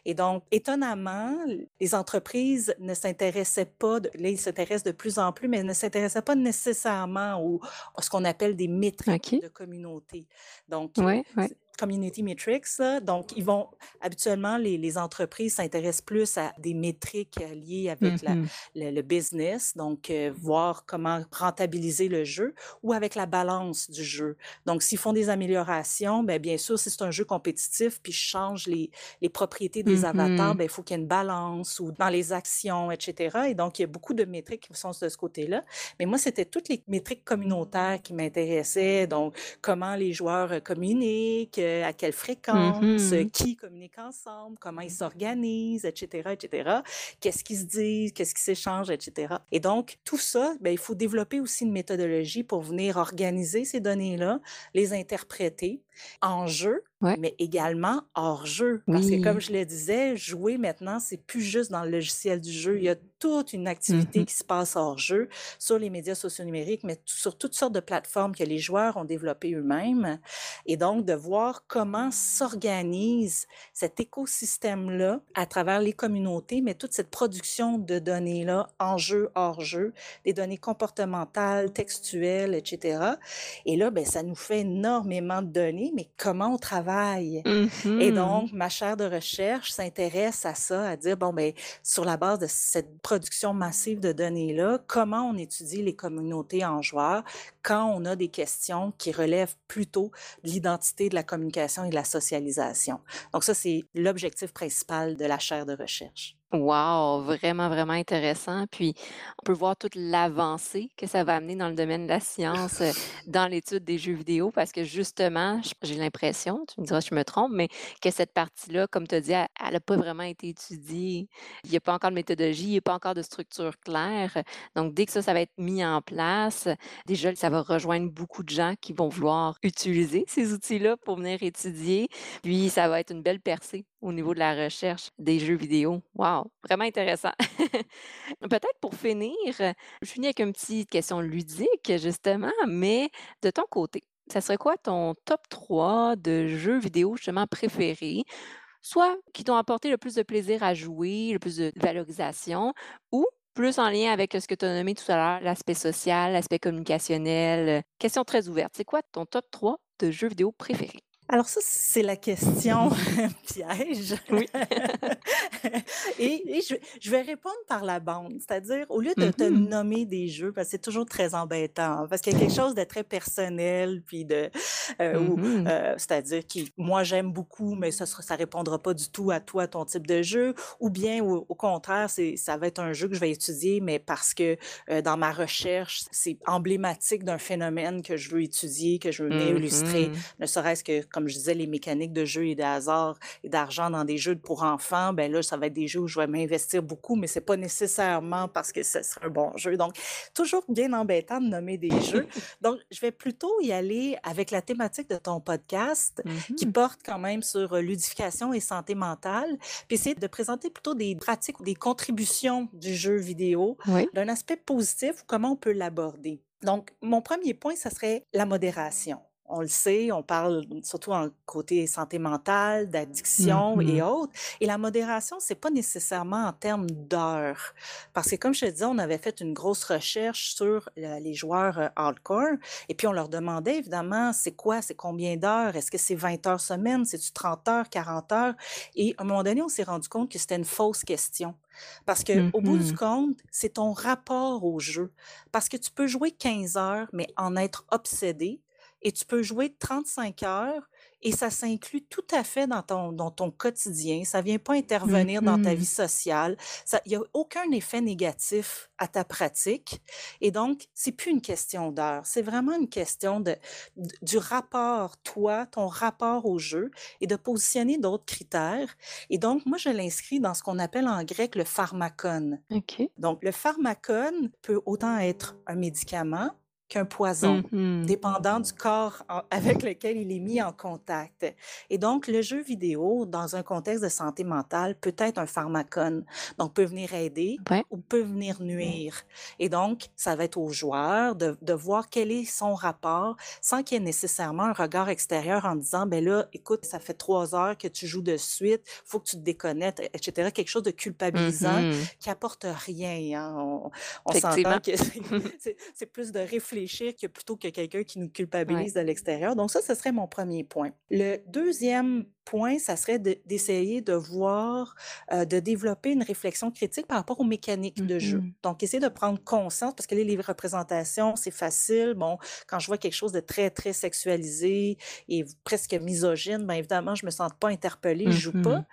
Et donc, étonnamment, les entreprises ne s'intéressaient pas, de- là, ils s'intéressent de plus en plus, mais ne s'intéressaient pas nécessairement au, à ce qu'on appelle des métriques de communauté. Donc, Ouais, ouais. Community metrics. Donc, ils vont habituellement, les, les entreprises s'intéressent plus à des métriques liées avec la, Mhm. le, le business, donc euh, voir comment rentabiliser le jeu ou avec la balance du jeu. Donc, s'ils font des améliorations, ben, bien sûr, si c'est un jeu compétitif, puis je change les, les propriétés des avatars, Mhm. ben, il faut qu'il y ait une balance ou dans les actions, etc. Et donc, il y a beaucoup de métriques qui sont de ce côté-là. Mais moi, c'était toutes les métriques communautaires qui m'intéressaient. Donc, comment les joueurs euh, communiquent, euh, à quelle fréquence, Mhm. qui communique ensemble, comment ils s'organisent, etc., etc. Qu'est-ce qu'ils se disent, qu'est-ce qu'ils s'échangent, etc. Et donc, tout ça, ben, il faut développer aussi une méthodologie pour venir organiser ces données-là, les interpréter en jeu, Ouais. mais également hors jeu. Parce que, comme je le disais, jouer maintenant, c'est plus juste dans le logiciel du jeu. Il y a toute une activité Mhm. qui se passe hors jeu sur les médias sociaux numériques, mais sur toutes sortes de plateformes que les joueurs ont développées eux-mêmes. Et donc, de voir comment s'organise cet écosystème-là à travers les communautés, mais toute cette production de données-là en jeu, hors jeu, des données comportementales, textuelles, etc. Et là, ben, ça nous fait énormément de données, mais comment on travaille? Et Mhm. donc, ma chaire de recherche s'intéresse à ça, à dire, bon, ben, sur la base de cette production massive de données-là, comment on étudie les communautés en joueurs quand on a des questions qui relèvent plutôt de l'identité de la communication et de la socialisation. Donc, ça, c'est l'objectif principal de la chaire de recherche. Wow, vraiment, vraiment intéressant. Puis, on peut voir toute l'avancée que ça va amener dans le domaine de la science, euh, dans l'étude des jeux vidéo, parce que justement, j'ai l'impression, tu me diras si je me trompe, mais que cette partie-là, comme tu as dit, elle n'a pas vraiment été étudiée. Il n'y a pas encore de méthodologie, il n'y a pas encore de structure claire. Donc, dès que ça, ça va être mis en place, déjà, ça va rejoindre beaucoup de gens qui vont vouloir utiliser ces outils-là pour venir étudier. Puis, ça va être une belle percée au niveau de la recherche des jeux vidéo. Wow, vraiment intéressant. Peut-être pour finir, je finis avec une petite question ludique, justement, mais de ton côté, ça serait quoi ton top 3 de jeux vidéo justement préférés, soit qui t'ont apporté le plus de plaisir à jouer, le plus de valorisation, ou plus en lien avec ce que tu as nommé tout à l'heure, l'aspect social, l'aspect communicationnel? Question très ouverte. C'est quoi ton top 3 de jeux vidéo préférés? Alors ça, c'est la question piège. Oui. et et je, je vais répondre par la bande, c'est-à-dire au lieu de te Mhm. nommer des jeux, parce que c'est toujours très embêtant, parce qu'il y a quelque chose de très personnel, puis de, euh, Mhm. euh, c'est-à-dire qui, moi j'aime beaucoup, mais ça ça répondra pas du tout à toi, ton type de jeu, ou bien au, au contraire, c'est, ça va être un jeu que je vais étudier, mais parce que euh, dans ma recherche, c'est emblématique d'un phénomène que je veux étudier, que je veux venir illustrer Mhm. ne serait-ce que, comme je disais, les mécaniques de jeu et de hasard et d'argent dans des jeux pour enfants, ben là, ça va être des jeux où je vais m'investir beaucoup, mais c'est pas nécessairement parce que ce serait un bon jeu. Donc, toujours bien embêtant de nommer des jeux. Donc, je vais plutôt y aller avec la thématique de ton podcast qui Mhm. porte quand même sur euh, ludification et santé mentale, puis essayer de présenter plutôt des pratiques ou des contributions du jeu vidéo Oui. d'un aspect positif ou comment on peut l'aborder. Donc, mon premier point, ça serait la modération. On le sait, on parle surtout en côté santé mentale, d'addiction et autres. Et la modération, c'est pas nécessairement en termes d'heures. Parce que comme je te disais, on avait fait une grosse recherche sur euh, les joueurs euh, hardcore. Et puis, on leur demandait évidemment, c'est quoi, c'est combien d'heures? Est-ce que c'est 20 heures semaine? C'est-tu 30 heures, 40 heures? Et à un moment donné, on s'est rendu compte que c'était une fausse question. Parce que au bout du compte, c'est ton rapport au jeu. Parce que tu peux jouer 15 heures, mais en être obsédé, et tu peux jouer 35 heures, et ça s'inclut tout à fait dans ton, dans ton quotidien. Ça vient pas intervenir dans ta vie Mhm. sociale. Il n'y a aucun effet négatif à ta pratique. Et donc, c'est plus une question d'heure. C'est vraiment une question de, du rapport, toi, ton rapport au jeu, et de positionner d'autres critères. Et donc, moi, je l'inscris dans ce qu'on appelle en grec le pharmacone. OK. Donc, le pharmacone peut autant être un médicament qu'un poison, Mhm. dépendant du corps en- avec lequel il est mis en contact. Et donc, le jeu vidéo, dans un contexte de santé mentale, peut être un pharmacone. Donc, peut venir aider Ouais. ou peut venir nuire. Et donc, ça va être au joueur de, de voir quel est son rapport sans qu'il y ait nécessairement un regard extérieur en disant, ben là, écoute, ça fait trois heures que tu joues de suite, faut que tu te déconnectes, etc. Quelque chose de culpabilisant Mhm. qui apporte rien. hein. On, on s'entend que c'est- plus de réfléchir réfléchir que plutôt que quelqu'un qui nous culpabilise de l'extérieur. Donc ça, ce serait mon premier point. Le deuxième point, ça serait d'essayer de, voir, euh, de développer une réflexion critique par rapport aux mécaniques de jeu. Mm-hmm. Donc, essayer de prendre conscience, parce que les livres représentations, c'est facile. Bon, quand je vois quelque chose de très, très sexualisé et presque misogyne, bien évidemment, je me sens pas interpellée, je joue pas. Mm-hmm.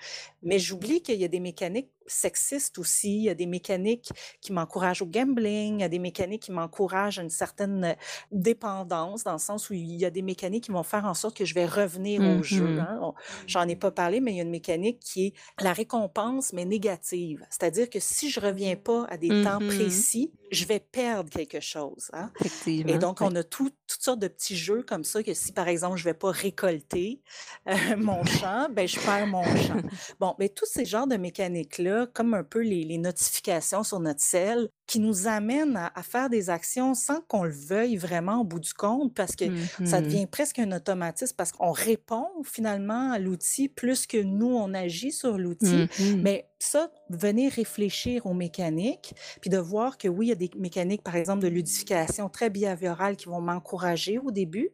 Mais j'oublie qu'il y a des mécaniques sexistes aussi, il y a des mécaniques qui m'encouragent au gambling, il y a des mécaniques qui m'encouragent à une certaine dépendance, dans le sens où il y a des mécaniques qui vont faire en sorte que je vais revenir au jeu. Mm-hmm. Hein. J'en ai pas parlé, mais il y a une mécanique qui est la récompense, mais négative. C'est-à-dire que si je reviens pas à des temps mm-hmm. précis, je vais perdre quelque chose. Hein. Et donc, on a toutes sortes de petits jeux comme ça que si, par exemple, je vais pas récolter euh, mon champ, ben je perds mon champ. Bon, mais tous ces genres de mécaniques-là, comme un peu les, les notifications sur notre cell, qui nous amène à, faire des actions sans qu'on le veuille vraiment au bout du compte, parce que ça mmh devient presque un automatisme, parce qu'on répond finalement à l'outil plus que nous, on agit sur l'outil. Mmh Mais ça, venir réfléchir aux mécaniques, puis de voir que oui, il y a des mécaniques, par exemple, de ludification très behaviorales qui vont m'encourager au début,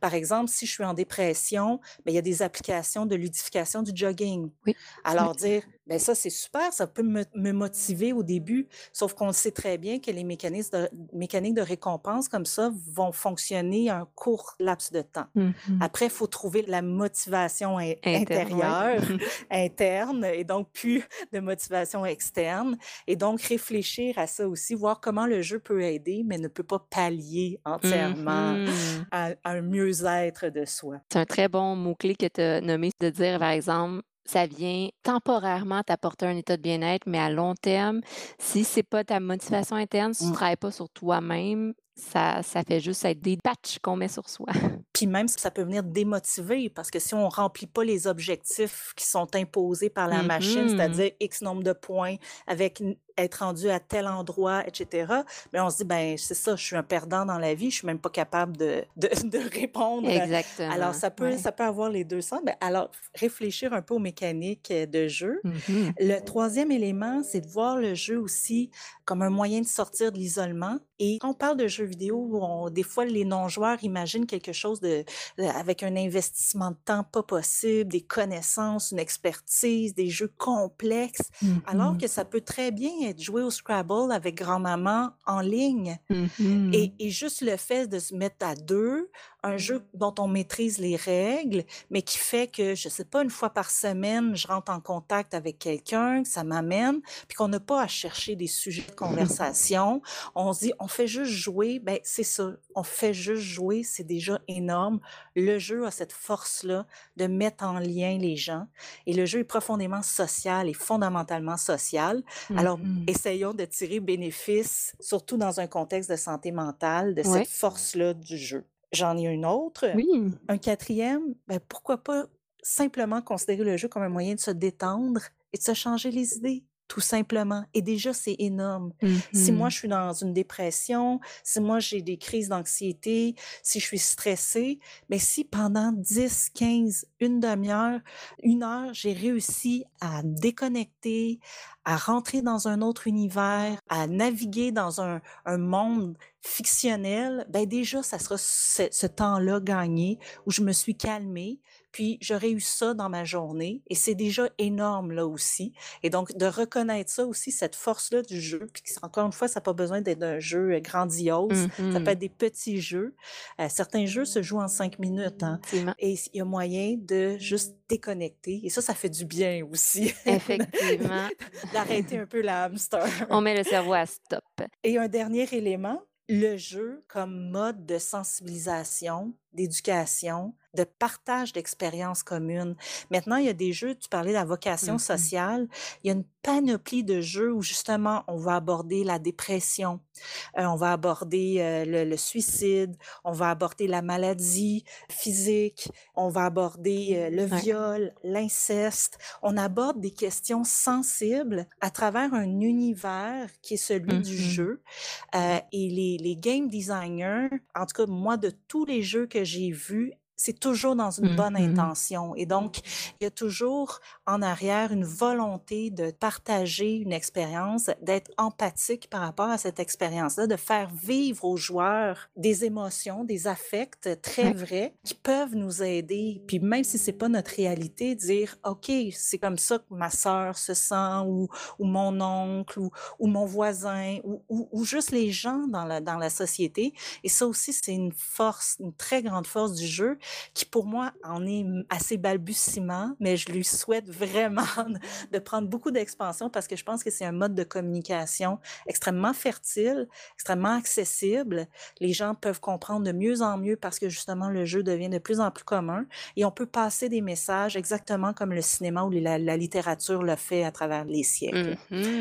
par exemple, si je suis en dépression, ben, il y a des applications de ludification du jogging. Oui. Alors dire, ben ça c'est super, ça peut me, motiver au début, sauf qu'on sait très bien que les mécanismes de, mécaniques de récompense comme ça vont fonctionner un court laps de temps. Mmh Après, il faut trouver la motivation intérieure, interne, et donc plus de motivation externe, et donc réfléchir à ça aussi, voir comment le jeu peut aider, mais ne peut pas pallier entièrement à, à un mieux-être de soi. C'est un très bon mot-clé que tu as nommé de dire, par exemple, ça vient temporairement t'apporter un état de bien-être, mais à long terme, si c'est pas ta motivation interne, si tu ne mmh. travailles pas sur toi-même, ça, ça fait juste être des patchs qu'on met sur soi. Puis même, ça peut venir démotiver parce que si on remplit pas les objectifs qui sont imposés par la machine, mmh c'est-à-dire X nombre de points avec être rendu à tel endroit, etc. Mais on se dit, ben c'est ça, je suis un perdant dans la vie, je suis même pas capable de, de, de répondre. Exactement. Alors, ça peut, ça peut avoir les deux sens. Mais alors, réfléchir un peu aux mécaniques de jeu. Mmh le troisième élément, c'est de voir le jeu aussi comme un moyen de sortir de l'isolement. Et quand on parle de jeux vidéo, on, des fois, les non-joueurs imaginent quelque chose de, avec un investissement de temps pas possible, des connaissances, une expertise, des jeux complexes, alors mmh que ça peut très bien être joué au Scrabble avec grand-maman en ligne. Mmh et, et, juste le fait de se mettre à deux, un jeu dont on maîtrise les règles, mais qui fait que, je sais pas, une fois par semaine, je rentre en contact avec quelqu'un, que ça m'amène, puis qu'on n'a pas à chercher des sujets de conversation. On se dit, on fait juste jouer, ben c'est ça, on fait juste jouer, c'est déjà énorme. Le jeu a cette force-là de mettre en lien les gens, et le jeu est profondément social et fondamentalement social. Alors, mmh essayons de tirer bénéfice, surtout dans un contexte de santé mentale, de cette force-là du jeu. J'en ai une autre. Oui. Un quatrième, ben pourquoi pas simplement considérer le jeu comme un moyen de se détendre et de se changer les idées tout simplement. Et déjà, c'est énorme. Si moi, mmh je suis dans une dépression, si moi, j'ai des crises d'anxiété, si je suis stressée, mais si pendant 10, 15, une demi-heure, une heure, j'ai réussi à déconnecter, à rentrer dans un autre univers, à naviguer dans un, un monde fictionnel, ben déjà, ça sera ce, ce temps-là gagné où je me suis calmée, puis j'aurais eu ça dans ma journée et c'est déjà énorme là aussi. Et donc de reconnaître ça aussi, cette force-là du jeu, puis encore une fois, ça n'a pas besoin d'être un jeu grandiose, ça peut mmh être des petits jeux. Euh, certains jeux se jouent en cinq minutes hein, et il y a moyen de juste déconnecter et ça, ça fait du bien aussi. Effectivement. D'arrêter un peu la hamster. On met le cerveau à stop. Et un dernier élément, le jeu comme mode de sensibilisation, d'éducation, de partage d'expériences communes. Maintenant, il y a des jeux, tu parlais de la vocation mmh sociale, il y a une panoplie de jeux où justement on va aborder la dépression, euh, on va aborder euh, le, suicide, on va aborder la maladie physique, on va aborder euh, le viol, l'inceste. On aborde des questions sensibles à travers un univers qui est celui du mmh jeu. et les, les game designers, en tout cas moi de tous les jeux que j'ai vus, c'est toujours dans une bonne mh. intention. Et donc, il y a toujours en arrière une volonté de partager une expérience, d'être empathique par rapport à cette expérience-là, de faire vivre aux joueurs des émotions, des affects très vrais qui peuvent nous aider. Puis même si c'est pas notre réalité, dire OK, c'est comme ça que ma sœur se sent ou, ou mon oncle ou, ou mon voisin ou, ou- ou juste les gens dans la, dans la société. Et ça aussi, c'est une force, une très grande force du jeu qui pour moi en est assez balbutiement, mais je lui souhaite vraiment de prendre beaucoup d'expansion parce que je pense que c'est un mode de communication extrêmement fertile, extrêmement accessible. Les gens peuvent comprendre de mieux en mieux parce que justement le jeu devient de plus en plus commun et on peut passer des messages exactement comme le cinéma ou la, la littérature le fait à travers les siècles.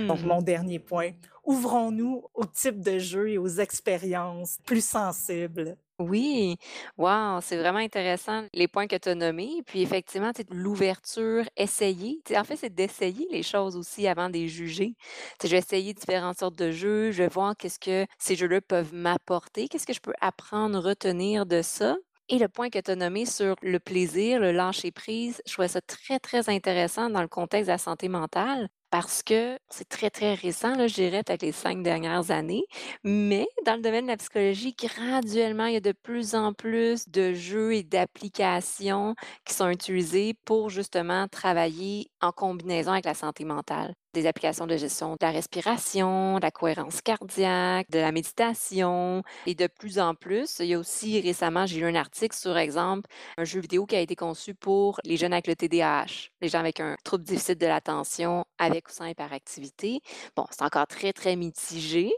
Donc Mmh mon dernier point, ouvrons-nous au type de jeu et aux expériences plus sensibles. Oui, wow, c'est vraiment intéressant les points que tu as nommés. Puis effectivement, l'ouverture, essayer. En fait, c'est d'essayer les choses aussi avant de les juger. Je vais essayer différentes sortes de jeux, je vais voir qu'est-ce que ces jeux-là peuvent m'apporter, qu'est-ce que je peux apprendre, retenir de ça. Et le point que tu as nommé sur le plaisir, le lâcher prise, je trouvais ça très, très intéressant dans le contexte de la santé mentale parce que c'est très, très récent, là, je dirais peut-être les cinq dernières années. Mais dans le domaine de la psychologie, graduellement, il y a de plus en plus de jeux et d'applications qui sont utilisés pour justement travailler en combinaison avec la santé mentale. Des applications de gestion de la respiration, de la cohérence cardiaque, de la méditation. Et de plus en plus, il y a aussi récemment, j'ai lu un article sur, exemple, un jeu vidéo qui a été conçu pour les jeunes avec le TDAH, les gens avec un trouble difficile de l'attention, avec ou sans hyperactivité. Bon, c'est encore très, très mitigé,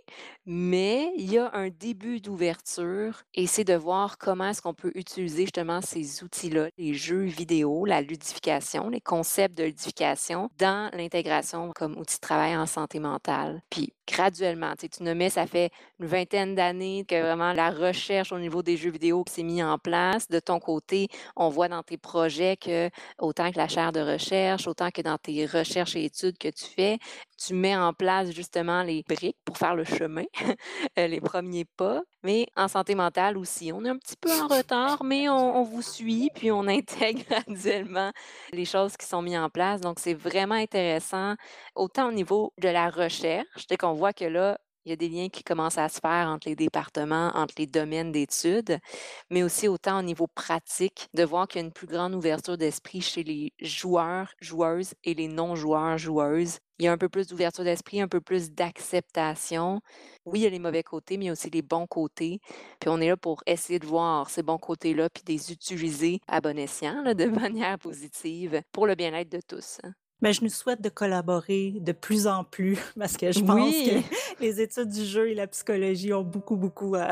mais il y a un début d'ouverture et c'est de voir comment est-ce qu'on peut utiliser justement ces outils-là, les jeux vidéo, la ludification, les concepts de ludification dans l'intégration comme outil de travail en santé mentale. Graduellement, tu sais, tu nommais, ça fait une vingtaine d'années que vraiment la recherche au niveau des jeux vidéo s'est mise en place. De ton côté, on voit dans tes projets que autant que la chaire de recherche, autant que dans tes recherches et études que tu fais, tu mets en place justement les briques pour faire le chemin, euh, les premiers pas. Mais en santé mentale aussi, on est un petit peu en retard, mais on, on vous suit, puis on intègre graduellement les choses qui sont mises en place. Donc, c'est vraiment intéressant, autant au niveau de la recherche, dès qu'on voit que là, il y a des liens qui commencent à se faire entre les départements, entre les domaines d'études, mais aussi autant au niveau pratique, de voir qu'il y a une plus grande ouverture d'esprit chez les joueurs, joueuses et les non-joueurs, joueuses. Il y a un peu plus d'ouverture d'esprit, un peu plus d'acceptation. Oui, il y a les mauvais côtés, mais il y a aussi les bons côtés. Puis on est là pour essayer de voir ces bons côtés-là, puis les utiliser à bon escient, de manière positive, pour le bien-être de tous. Mais je nous souhaite de collaborer de plus en plus parce que je pense que les études du jeu et la psychologie ont beaucoup, beaucoup à,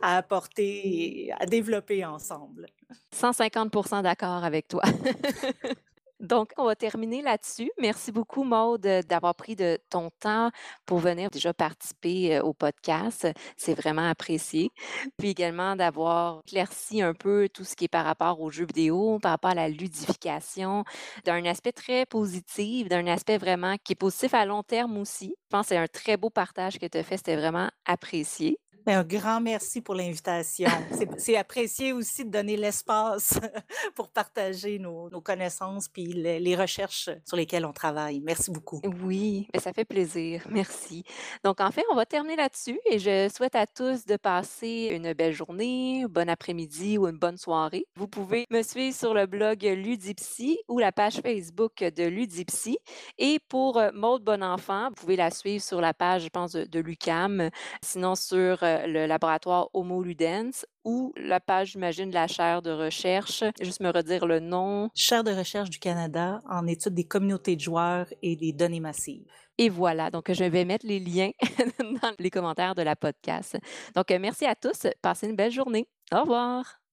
à apporter et à développer ensemble. 150% d'accord avec toi. Donc, on va terminer là-dessus. Merci beaucoup, Maude, d'avoir pris de ton temps pour venir déjà participer euh, au podcast. C'est vraiment apprécié. Puis également d'avoir éclairci un peu tout ce qui est par rapport aux jeux vidéo, par rapport à la ludification, d'un aspect très positif, d'un aspect vraiment qui est positif à long terme aussi. Je pense que c'est un très beau partage que tu as fait. C'était vraiment apprécié. Un grand merci pour l'invitation. C'est apprécié aussi de donner l'espace pour partager nos, connaissances puis les, recherches sur lesquelles on travaille. Merci beaucoup. Oui, ben, ça fait plaisir. Merci. Donc, en fait, on va terminer là-dessus et je souhaite à tous de passer une belle journée, bon après-midi ou une bonne soirée. Vous pouvez me suivre sur le blog Ludipsy ou la page Facebook de Ludipsy. Et pour euh, Maude Bonenfant, vous pouvez la suivre sur la page, je pense, de, de l'UCAM, sinon sur le laboratoire Homo Ludens ou la page, j'imagine, de la chaire de recherche. Juste me redire le nom. Chaire de recherche du Canada en étude des communautés de joueurs et des données massives. Et voilà, donc je vais mettre les liens dans les commentaires de la podcast. Donc, merci à tous. Passez une belle journée. Au revoir.